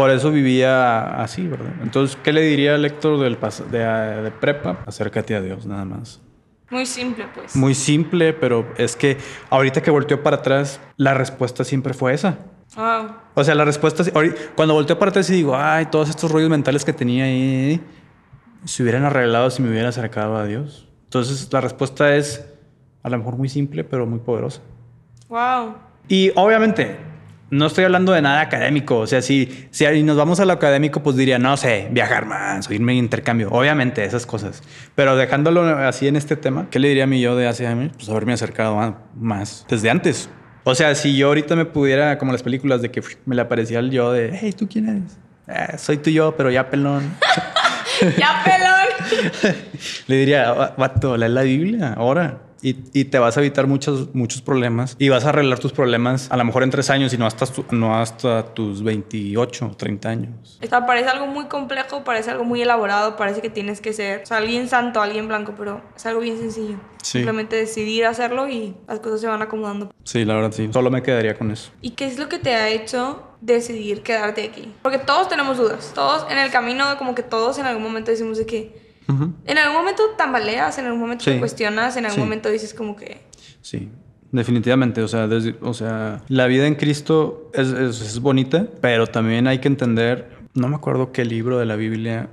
por eso vivía así, ¿verdad? Entonces, ¿qué le diría al lector del de, de prepa? Acércate a Dios, nada más. Muy simple, pues. Muy simple, pero es que ahorita que volteó para atrás, la respuesta siempre fue esa. Wow. O sea, la respuesta, cuando volteo para atrás y digo, ay, todos estos rollos mentales que tenía ahí, se hubieran arreglado si me hubiera acercado a Dios. Entonces, la respuesta es a lo mejor muy simple, pero muy poderosa. Wow. Y obviamente, no estoy hablando de nada académico. O sea, si, si nos vamos a lo académico, pues diría, no sé, viajar más o irme en intercambio. Obviamente, esas cosas. Pero dejándolo así en este tema, ¿qué le diría a mí yo de hace años? Pues haberme acercado más, desde antes. O sea, si yo ahorita me pudiera, como las películas de que me le aparecía el yo de, hey, ¿tú quién eres? "Ah, soy tú y yo, pero ya pelón. ¡Ya pelón! Le diría, "Va- vato, lee la Biblia ahora. Y, y te vas a evitar muchos, muchos problemas. Y vas a arreglar tus problemas a lo mejor en tres años y no hasta, no hasta tus 28 o 30 años. Esta parece algo muy complejo, parece algo muy elaborado, parece que tienes que ser o sea, alguien santo, alguien blanco, pero es algo bien sencillo. Sí. Simplemente decidir hacerlo y las cosas se van acomodando. Sí, la verdad sí. Solo me quedaría con eso. ¿Y qué es lo que te ha hecho decidir quedarte aquí? Porque todos tenemos dudas. Todos en el camino, como que todos en algún momento decimos de que Ujú. en algún momento tambaleas, en algún momento Sí. te cuestionas, en algún Sí. momento dices como que Sí, definitivamente. O sea, desde- o sea, la vida en Cristo es, es- es bonita, pero también hay que entender, no me acuerdo qué libro de la Biblia,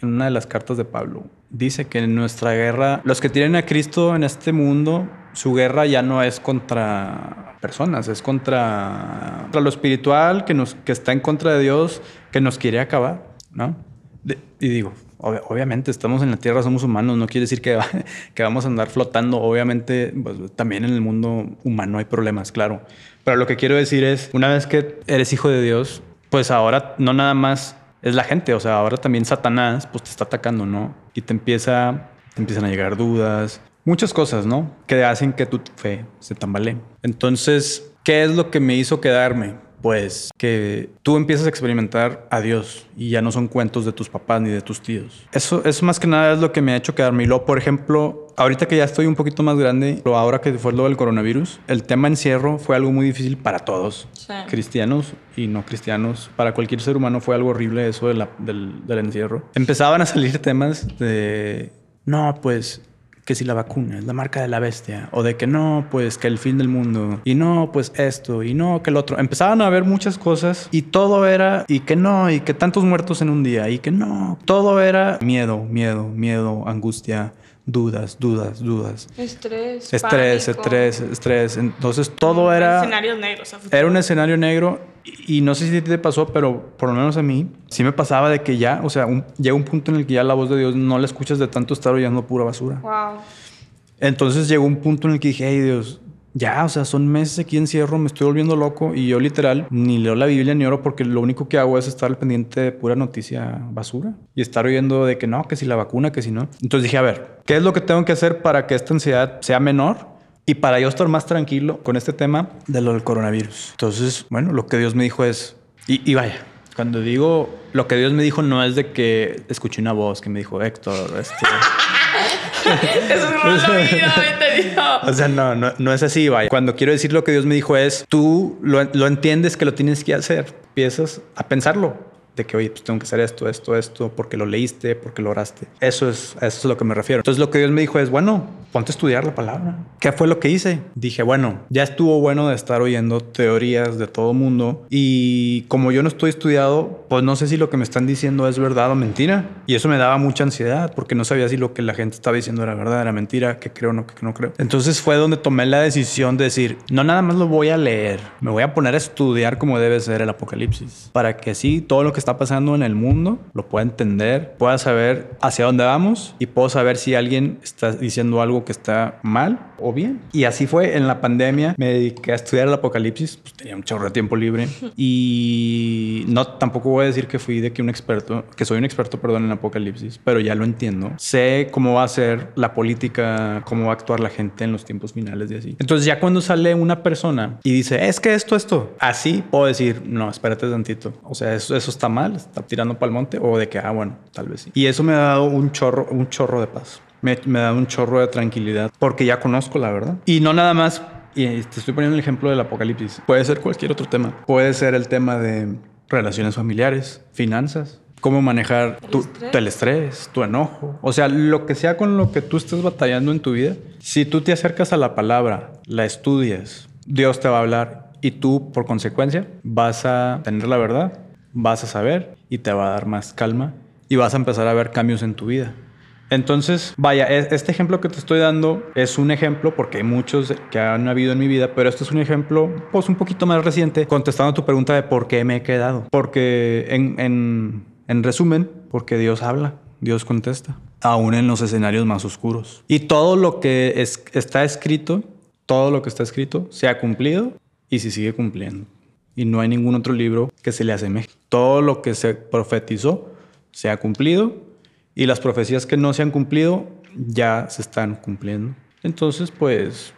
en una de las cartas de Pablo, dice que en nuestra guerra, los que tienen a Cristo en este mundo, su guerra ya no es contra personas, es contra, contra lo espiritual que, nos, que está en contra de Dios, que nos quiere acabar, ¿no? De- y digo, ob- obviamente estamos en la tierra, somos humanos, no quiere decir que, que vamos a andar flotando. Obviamente, pues, también en el mundo humano hay problemas, claro. Pero lo que quiero decir es, una vez que eres hijo de Dios, pues ahora no nada más es la gente, o sea, ahora también Satanás, pues te está atacando, ¿no? Y te empieza, te empiezan a llegar dudas, muchas cosas, ¿no? Que hacen que tu fe se tambalee. Entonces, ¿qué es lo que me hizo quedarme? Pues que tú empiezas a experimentar a Dios y ya no son cuentos de tus papás ni de tus tíos. Eso, eso más que nada es lo que me ha hecho quedarme. Y luego, por ejemplo, ahorita que ya estoy un poquito más grande, lo ahora que fue lo del coronavirus, el tema encierro fue algo muy difícil para todos, Sí. cristianos y no cristianos. Para cualquier ser humano fue algo horrible eso de la- del, del encierro. Empezaban a salir temas de, no, pues que si la vacuna es la marca de la bestia, o de que no, pues que el fin del mundo, y no, pues esto, y no, que el otro. Empezaban a haber muchas cosas y todo era, y que no, y que tantos muertos en un día, y que no, todo era miedo, miedo, miedo, angustia, dudas, dudas, dudas. estrés, Estrés, pánico, estrés, estrés. Entonces todo era... escenarios negros. Era un escenario negro y, no sé si te pasó, pero por lo menos a mí sí me pasaba de que ya, o sea, un- llega un punto en el que ya la voz de Dios no la escuchas de tanto estar oyendo pura basura. Wow. Entonces llegó un punto en el que dije, hey Dios, ya, o sea, son meses aquí encierro, me estoy volviendo loco y yo literal ni leo la Biblia ni oro porque lo único que hago es estar al pendiente de pura noticia basura y estar oyendo de que no, que si la vacuna, que si no. Entonces dije, a ver, ¿qué es lo que tengo que hacer para que esta ansiedad sea menor? Y para yo estar más tranquilo con este tema de lo del coronavirus. Entonces, bueno, lo que Dios me dijo es, y, y vaya, Cuando digo lo que Dios me dijo, no es de que escuché una voz que me dijo Héctor. Este... es un O sea, no, no, no, es así, vaya. Cuando quiero decir lo que Dios me dijo es, tú lo, lo entiendes que lo tienes que hacer. Empiezas a pensarlo de que, oye, pues tengo que hacer esto, esto, esto, porque lo leíste, porque lo oraste. Eso es, eso es a lo que me refiero. Entonces lo que Dios me dijo es, bueno, ponte a estudiar la palabra. ¿Qué fue lo que hice? Dije, bueno, ya estuvo bueno de estar oyendo teorías de todo mundo y como yo no estoy estudiado, pues no sé si lo que me están diciendo es verdad o mentira. Y eso me daba mucha ansiedad porque no sabía si lo que la gente estaba diciendo era verdad, era mentira, que creo o no, que no creo. Entonces fue donde tomé la decisión de decir, no nada más lo voy a leer, me voy a poner a estudiar como debe ser el Apocalipsis, para que así todo lo que está pasando en el mundo lo pueda entender, pueda saber hacia dónde vamos y puedo saber si alguien está diciendo algo que está mal o bien. Y así fue en la pandemia. Me dediqué a estudiar el apocalipsis, pues tenía un chorro de tiempo libre y no tampoco voy a decir que fui de que un experto, que soy un experto, perdón, en apocalipsis, pero ya lo entiendo. Sé cómo va a ser la política, cómo va a actuar la gente en los tiempos finales y así. Entonces ya cuando sale una persona y dice, es que esto, esto, así puedo decir, no, espérate tantito. O sea, eso, eso está mal, está tirando para el monte o de que, ah, bueno, tal vez sí. Y eso me ha dado un chorro, un chorro de paz me, da un chorro de tranquilidad porque ya conozco la verdad. Y no nada más, y te estoy poniendo el ejemplo del apocalipsis, puede ser cualquier otro tema. Puede ser el tema de relaciones familiares, finanzas, cómo manejar tu, el estrés, tu enojo, o sea, lo que sea con lo que tú estés batallando en tu vida. Si tú te acercas a la palabra, la estudias, Dios te va a hablar y tú, por consecuencia, vas a tener la verdad, vas a saber y te va a dar más calma y vas a empezar a ver cambios en tu vida. Entonces, vaya, este ejemplo que te estoy dando es un ejemplo, porque hay muchos que han habido en mi vida, pero este es un ejemplo, pues un poquito más reciente, contestando tu pregunta de por qué me he quedado. Porque, en, en resumen, porque Dios habla, Dios contesta, aún en los escenarios más oscuros. Y todo lo que es, está escrito, todo lo que está escrito, se ha cumplido y se sigue cumpliendo. Y no hay ningún otro libro que se le asemeje. Todo lo que se profetizó se ha cumplido y las profecías que no se han cumplido ya se están cumpliendo. Entonces, pues,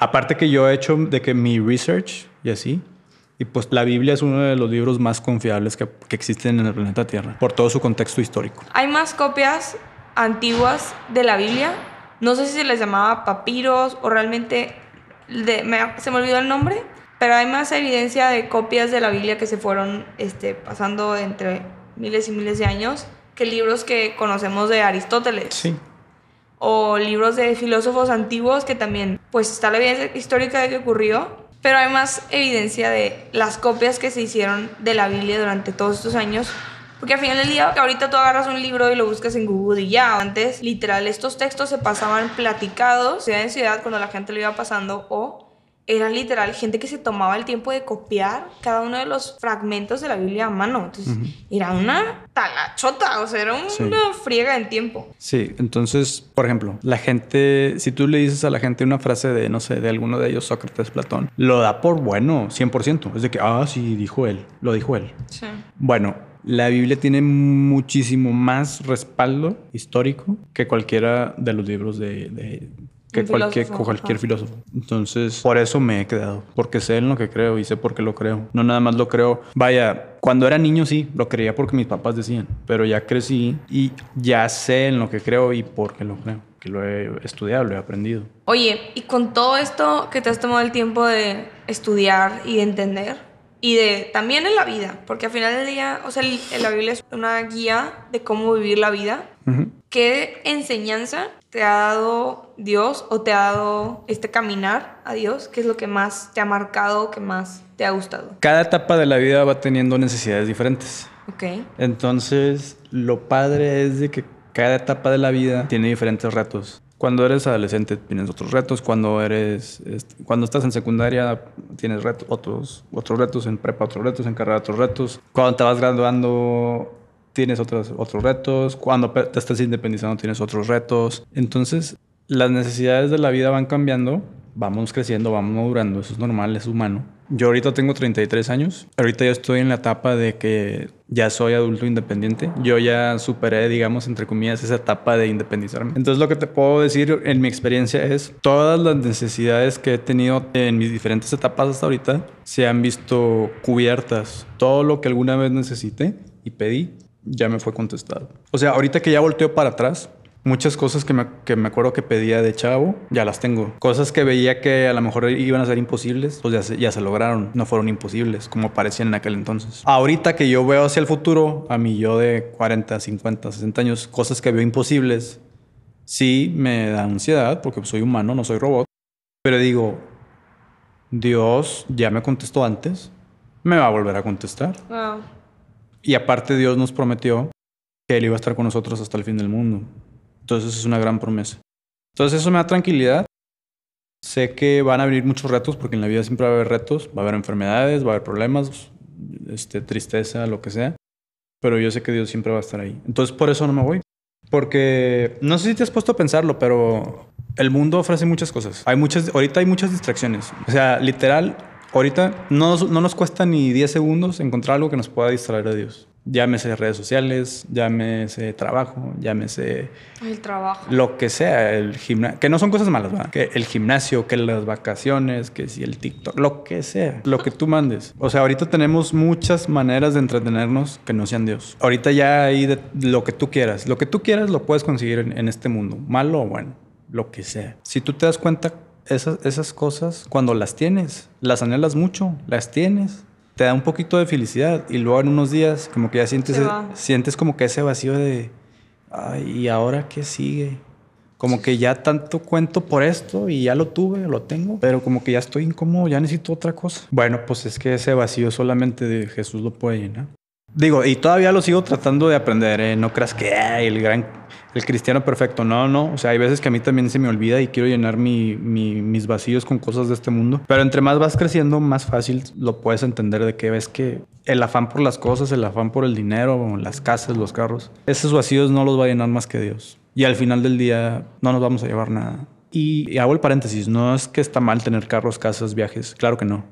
aparte que yo he hecho de que mi research y así, y pues la Biblia es uno de los libros más confiables que, que, existen en el planeta Tierra, por todo su contexto histórico. Hay más copias antiguas de la Biblia. No sé si se les llamaba papiros o realmente se me olvidó el nombre, pero hay más evidencia de copias de la Biblia que se fueron este, pasando entre miles y miles de años que libros que conocemos de Aristóteles. Sí. O libros de filósofos antiguos que también, pues está la evidencia histórica de que ocurrió, pero hay más evidencia de las copias que se hicieron de la Biblia durante todos estos años. Porque al final del día, ahorita tú agarras un libro y lo buscas en Google y ya. Antes, literal, estos textos se pasaban platicados, ciudad en ciudad, cuando la gente lo iba pasando, o era literal gente que se tomaba el tiempo de copiar cada uno de los fragmentos de la Biblia a mano. Entonces, era una talachota, o sea, era una friega en tiempo. Sí, entonces, por ejemplo, la gente, si tú le dices a la gente una frase de, no sé, de alguno de ellos, Sócrates, Platón, lo da por bueno, 100%. Es de que, ah, sí, dijo él, lo dijo él. Sí. Bueno, la Biblia tiene muchísimo más respaldo histórico que cualquiera de los libros de que cualquier, filósofo, cualquier filósofo. Entonces, por eso me he quedado, porque sé en lo que creo y sé por qué lo creo. No nada más lo creo. Vaya, cuando era niño sí, lo creía porque mis papás decían, pero ya crecí y ya sé en lo que creo y por qué lo creo. Que lo he estudiado, lo he aprendido. Oye, y con todo esto que te has tomado el tiempo de estudiar y de entender, y de también en la vida, porque al final del día, o sea, la Biblia es una guía de cómo vivir la vida. ¿Qué enseñanza te ha dado Dios o te ha dado este caminar a Dios? ¿Qué es lo que más te ha marcado, que más te ha gustado? Cada etapa de la vida va teniendo necesidades diferentes. Ok. Entonces, lo padre es de que cada etapa de la vida tiene diferentes retos. Cuando eres adolescente tienes otros retos, cuando eres cuando estás en secundaria tienes retos, otros otros retos en prepa, otros retos en carrera, otros retos. Cuando te vas graduando tienes otros, otros retos, cuando te estás independizando tienes otros retos. Entonces, las necesidades de la vida van cambiando vamos creciendo, vamos madurando, eso es normal, es humano. Yo ahorita tengo 33 años, ahorita ya estoy en la etapa de que ya soy adulto independiente, yo ya superé, digamos, entre comillas, esa etapa de independizarme. Entonces lo que te puedo decir en mi experiencia es, todas las necesidades que he tenido en mis diferentes etapas hasta ahorita se han visto cubiertas. Todo lo que alguna vez necesité y pedí, ya me fue contestado. O sea, ahorita que ya volteo para atrás, Muchas cosas que me, que me, acuerdo que pedía de chavo, ya las tengo. Cosas que veía que a lo mejor iban a ser imposibles, pues ya se, ya se lograron. No fueron imposibles, como parecían en aquel entonces. Ahorita que yo veo hacia el futuro, a mí yo de 40, 50, 60 años, cosas que veo imposibles, sí me da ansiedad, porque soy humano, no soy robot. Pero digo, Dios ya me contestó antes, me va a volver a contestar. Y aparte Dios nos prometió que Él iba a estar con nosotros hasta el fin del mundo. Entonces es una gran promesa. Entonces eso me da tranquilidad. Sé que van a venir muchos retos, porque en la vida siempre va a haber retos, va a haber enfermedades, va a haber problemas, este, tristeza, lo que sea. Pero yo sé que Dios siempre va a estar ahí. Entonces por eso no me voy. Porque no sé si te has puesto a pensarlo, pero el mundo ofrece muchas cosas. Hay muchas, ahorita hay muchas distracciones. O sea, literal, ahorita no, no nos cuesta ni 10 segundos encontrar algo que nos pueda distraer de Dios. Llámese redes sociales, llámese trabajo, llámese... El trabajo. Lo que sea, el gimnasio. Que no son cosas malas, ¿verdad? Que el gimnasio, que las vacaciones, que si el TikTok, lo que sea, lo que tú mandes. O sea, ahorita tenemos muchas maneras de entretenernos que no sean Dios. Ahorita ya hay de lo que tú quieras. Lo que tú quieras lo puedes conseguir en, en este mundo, malo o bueno, lo que sea. Si tú te das cuenta, esas, esas cosas, cuando las tienes, las anhelas mucho, las tienes te da un poquito de felicidad y luego en unos días como que ya sientes, sientes como que ese vacío de, ay, ¿y ahora qué sigue? Como que ya tanto cuento por esto y ya lo tuve, lo tengo, pero como que ya estoy incómodo, ya necesito otra cosa. Bueno, pues es que ese vacío solamente de Jesús lo puede llenar. Digo, y todavía lo sigo tratando de aprender, ¿eh? No creas que el gran el cristiano perfecto. No, no. O sea, hay veces que a mí también se me olvida y quiero llenar mis vacíos con cosas de este mundo. Pero entre más vas creciendo, más fácil lo puedes entender de que ves que el afán por las cosas, el afán por el dinero, las casas, los carros, esos vacíos no los va a llenar más que Dios. Y al final del día no nos vamos a llevar nada. Y, hago el paréntesis, no es que está mal tener carros, casas, viajes, claro que no.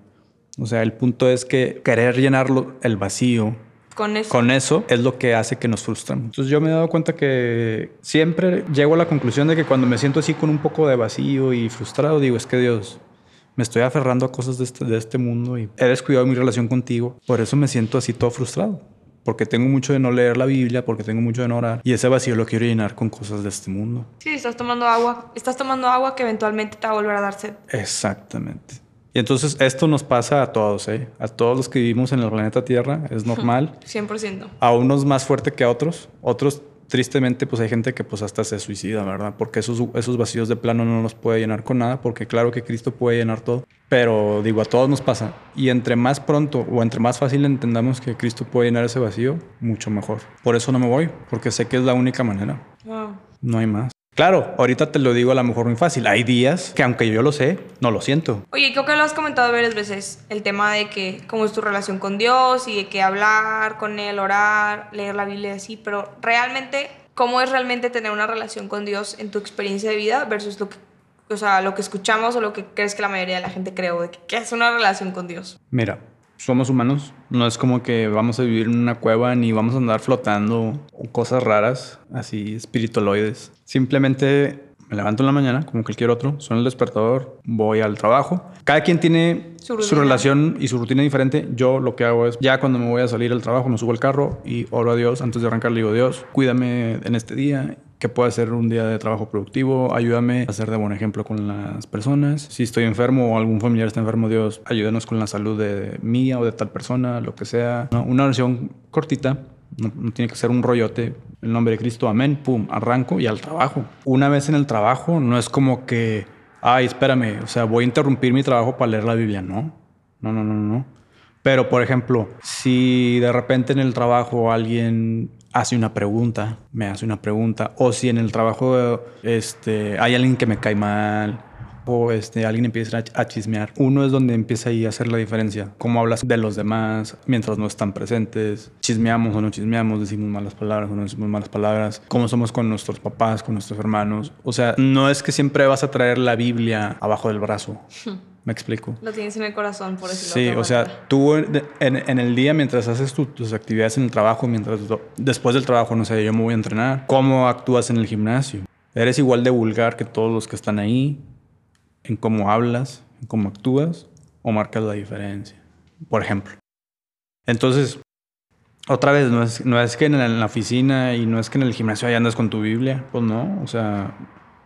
O sea, el punto es que querer llenarlo, el vacío, con eso. Con eso es lo que hace que nos frustramos. Entonces yo me he dado cuenta que siempre llego a la conclusión de que cuando me siento así con un poco de vacío y frustrado, digo, es que Dios, me estoy aferrando a cosas de este, de este mundo y he descuidado mi relación contigo. Por eso me siento así todo frustrado. Porque tengo mucho de no leer la Biblia, porque tengo mucho de no orar. Y ese vacío lo quiero llenar con cosas de este mundo. Sí, estás tomando agua. Estás tomando agua que eventualmente te va a volver a dar sed. Exactamente. Y entonces esto nos pasa a todos, ¿eh? A todos los que vivimos en el planeta Tierra, es normal. 100%. A unos más fuerte que a otros. Otros, tristemente, pues hay gente que pues hasta se suicida, ¿verdad? Porque esos, esos vacíos de plano no los puede llenar con nada, porque claro que Cristo puede llenar todo. Pero digo, a todos nos pasa. Y entre más pronto o entre más fácil entendamos que Cristo puede llenar ese vacío, mucho mejor. Por eso no me voy, porque sé que es la única manera. Wow. No hay más. Claro, ahorita te lo digo a lo mejor muy fácil. Hay días que aunque yo lo sé, no lo siento. Oye, creo que lo has comentado varias veces, el tema de que cómo es tu relación con Dios y de que hablar con Él, orar, leer la Biblia así, pero realmente, ¿cómo es realmente tener una relación con Dios en tu experiencia de vida versus lo que, o sea, lo que escuchamos o lo que crees que la mayoría de la gente cree de que es una relación con Dios? Mira, somos humanos. No es como que vamos a vivir en una cueva ni vamos a andar flotando cosas raras, así espiritualoides. Simplemente me levanto en la mañana, como cualquier otro, suena el despertador, voy al trabajo. Cada quien tiene su, relación y su rutina diferente. Yo lo que hago es, ya cuando me voy a salir al trabajo, me subo al carro y oro a Dios. Antes de arrancar, le digo, Dios, cuídame en este día que pueda ser un día de trabajo productivo, ayúdame a ser de buen ejemplo con las personas. Si estoy enfermo o algún familiar está enfermo, Dios, ayúdanos con la salud de mía o de tal persona, lo que sea. Una oración cortita, no, tiene que ser un rollote. El nombre de Cristo, amén, pum, arranco y al trabajo. Una vez en el trabajo, no es como que, ay, espérame, o sea, voy a interrumpir mi trabajo para leer la Biblia. No, no, no, no, no. Pero, por ejemplo, si de repente en el trabajo alguien hace una pregunta, me hace una pregunta, o si en el trabajo este, hay alguien que me cae mal, o este, alguien empieza a chismear. Uno es donde empieza ahí a hacer la diferencia. Cómo hablas de los demás mientras no están presentes. Chismeamos o no chismeamos, decimos malas palabras o no decimos malas palabras. Cómo somos con nuestros papás, con nuestros hermanos. O sea, no es que siempre vas a traer la Biblia abajo del brazo. ¿Me explico? Lo tienes en el corazón, por decirlo Sí, o sea, tú en, el día, mientras haces tus actividades en el trabajo, mientras después del trabajo, no sé, yo me voy a entrenar, ¿cómo actúas en el gimnasio? ¿Eres igual de vulgar que todos los que están ahí? ¿En cómo hablas? ¿En cómo actúas? ¿O marcas la diferencia? Por ejemplo. Entonces, otra vez, no es, no es que en la, oficina y no es que en el gimnasio ahí andas con tu Biblia, pues no, o sea,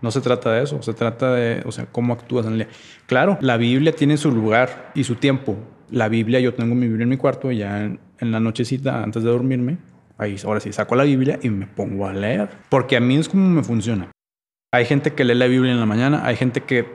no se trata de eso, se trata de, o sea, cómo actúas en el día. Claro, la Biblia tiene su lugar y su tiempo. La Biblia, yo tengo mi Biblia en mi cuarto y ya en, la nochecita, antes de dormirme, ahí ahora sí saco la Biblia y me pongo a leer. Porque a mí es como me funciona. Hay gente que lee la Biblia en la mañana, hay gente que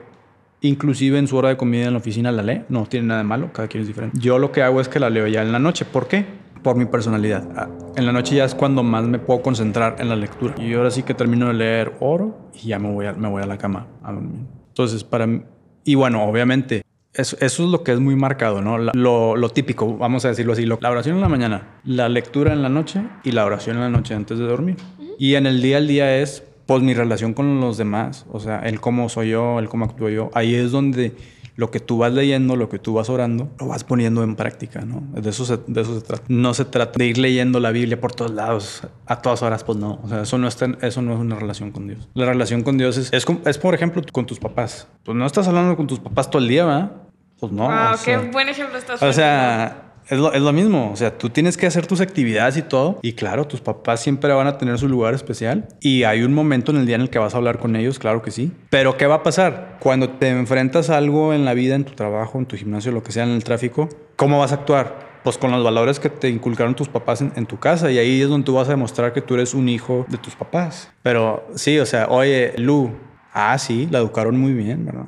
inclusive en su hora de comida en la oficina la lee, no tiene nada de malo, cada quien es diferente. Yo lo que hago es que la leo ya en la noche. ¿Por qué? Por mi personalidad. Ah, en la noche ya es cuando más me puedo concentrar en la lectura. Y ahora sí que termino de leer oro y ya me voy a, me voy a la cama a dormir. Entonces, para mí, y bueno, obviamente, eso, eso, es lo que es muy marcado, ¿no? lo, lo, típico, vamos a decirlo así, la oración en la mañana, la lectura en la noche y la oración en la noche antes de dormir. Y en el día al día es, pues, mi relación con los demás, o sea, el cómo soy yo, el cómo actúo yo. Ahí es donde lo que tú vas leyendo, lo que tú vas orando, lo vas poniendo en práctica, ¿no? De eso se, de eso se trata. No se trata de ir leyendo la Biblia por todos lados a todas horas, pues no. O sea, eso no, está, eso no es una relación con Dios. La relación con Dios es, es, es por ejemplo, con tus papás. Pues no estás hablando con tus papás todo el día, ¿verdad? Pues no. Wow, qué buen ejemplo estás O sea, es lo, es lo, mismo, o sea, tú tienes que hacer tus actividades y todo. Y claro, tus papás siempre van a tener su lugar especial. Y hay un momento en el día en el que vas a hablar con ellos, claro que sí. Pero ¿qué va a pasar? Cuando te enfrentas a algo en la vida, en tu trabajo, en tu gimnasio, lo que sea, en el tráfico, ¿cómo vas a actuar? Pues con los valores que te inculcaron tus papás en, en tu casa. Y ahí es donde tú vas a demostrar que tú eres un hijo de tus papás. Pero sí, o sea, oye, Lu, ah, sí, la educaron muy bien, ¿verdad?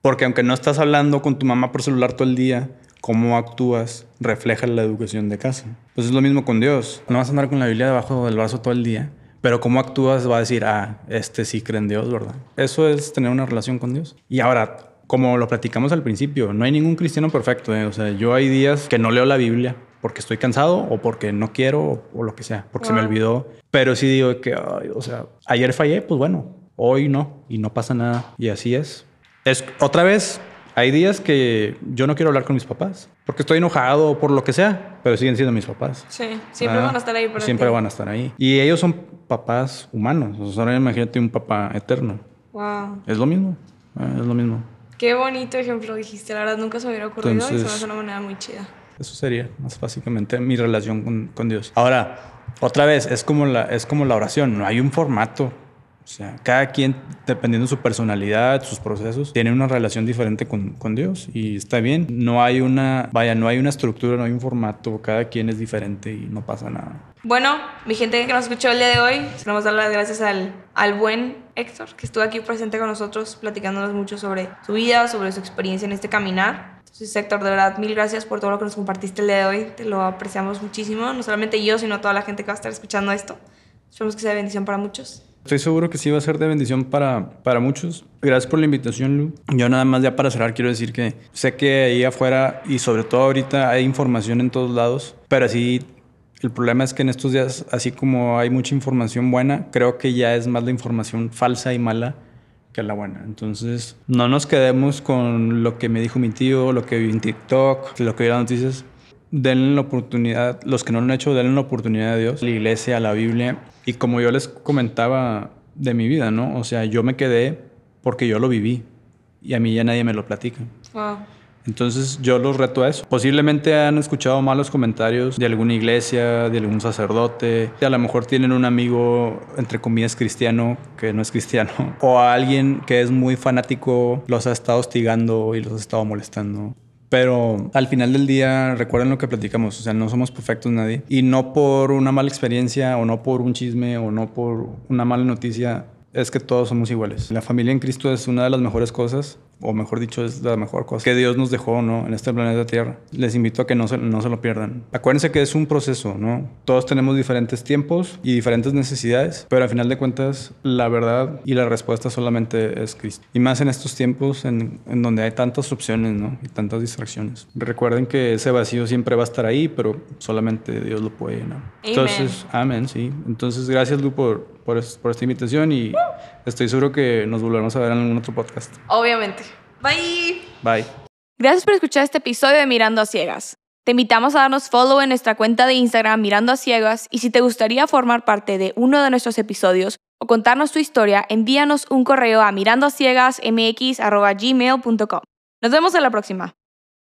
Porque aunque no estás hablando con tu mamá por celular todo el día, cómo actúas refleja la educación de casa. Pues es lo mismo con Dios. No vas a andar con la Biblia debajo del brazo todo el día, pero cómo actúas va a decir, ah, este sí cree en Dios, ¿verdad? Eso es tener una relación con Dios. Y ahora, como lo platicamos al principio, no hay ningún cristiano perfecto. ¿eh? O sea, yo hay días que no leo la Biblia porque estoy cansado o porque no quiero o, lo que sea, porque se me olvidó. Pero sí digo que, o sea, ayer fallé, pues bueno, hoy no y no pasa nada. Y así es. Es otra vez hay días que yo no quiero hablar con mis papás porque estoy enojado o por lo que sea, pero siguen siendo mis papás. Sí, siempre van a estar ahí. Siempre van a estar ahí. Y ellos son papás humanos. O sea, ahora imagínate un papá eterno. Wow. Es lo mismo. Eh, es lo mismo. Qué bonito ejemplo dijiste. La verdad nunca se me hubiera ocurrido y se me hace una manera muy chida. Eso sería más básicamente mi relación con, con Dios. Ahora, otra vez, es como, la, es como la oración. No hay un formato o sea, cada quien, dependiendo de su personalidad, sus procesos, tiene una relación diferente con, con, Dios y está bien. No hay una, vaya, no hay una estructura, no hay un formato, cada quien es diferente y no pasa nada. Bueno, mi gente que nos escuchó el día de hoy, queremos dar las gracias al, al buen Héctor, que estuvo aquí presente con nosotros, platicándonos mucho sobre su vida, sobre su experiencia en este caminar. Entonces, Héctor, de verdad, mil gracias por todo lo que nos compartiste el día de hoy. Te lo apreciamos muchísimo, no solamente yo, sino toda la gente que va a estar escuchando esto. Esperamos que sea bendición para muchos. Estoy seguro que sí va a ser de bendición para, para muchos. Gracias por la invitación, Lu. Yo nada más ya para cerrar quiero decir que sé que ahí afuera y sobre todo ahorita hay información en todos lados, pero así el problema es que en estos días, así como hay mucha información buena, creo que ya es más la información falsa y mala que la buena. Entonces, no nos quedemos con lo que me dijo mi tío, lo que vi en TikTok, lo que vi en las noticias. Denle la oportunidad, los que no lo han hecho, denle la oportunidad a Dios, a la iglesia, a la Biblia y como yo les comentaba de mi vida, ¿no? O sea, yo me quedé porque yo lo viví y a mí ya nadie me lo platica. Wow. Entonces yo los reto a eso. Posiblemente han escuchado malos comentarios de alguna iglesia, de algún sacerdote. A lo mejor tienen un amigo, entre comillas, cristiano, que no es cristiano. O a alguien que es muy fanático, los ha estado hostigando y los ha estado molestando. Pero al final del día, recuerden lo que platicamos, o sea, no somos perfectos nadie. Y no por una mala experiencia, o no por un chisme, o no por una mala noticia, es que todos somos iguales. La familia en Cristo es una de las mejores cosas o mejor dicho, es la mejor cosa que Dios nos dejó, ¿no? En este planeta Tierra. Les invito a que no se, no se lo pierdan. Acuérdense que es un proceso, ¿no? Todos tenemos diferentes tiempos y diferentes necesidades, pero al final de cuentas, la verdad y la respuesta solamente es Cristo. Y más en estos tiempos en, en donde hay tantas opciones, ¿no? Y tantas distracciones. Recuerden que ese vacío siempre va a estar ahí, pero solamente Dios lo puede llenar. Entonces, amén, sí. Entonces, gracias, Lu, por, por, por esta invitación y estoy seguro que nos volveremos a ver en algún otro podcast. Obviamente. Bye. Bye. Gracias por escuchar este episodio de Mirando a Ciegas. Te invitamos a darnos follow en nuestra cuenta de Instagram Mirando a Ciegas y si te gustaría formar parte de uno de nuestros episodios o contarnos tu historia, envíanos un correo a mirandoaciegasmx.gmail.com. Nos vemos en la próxima.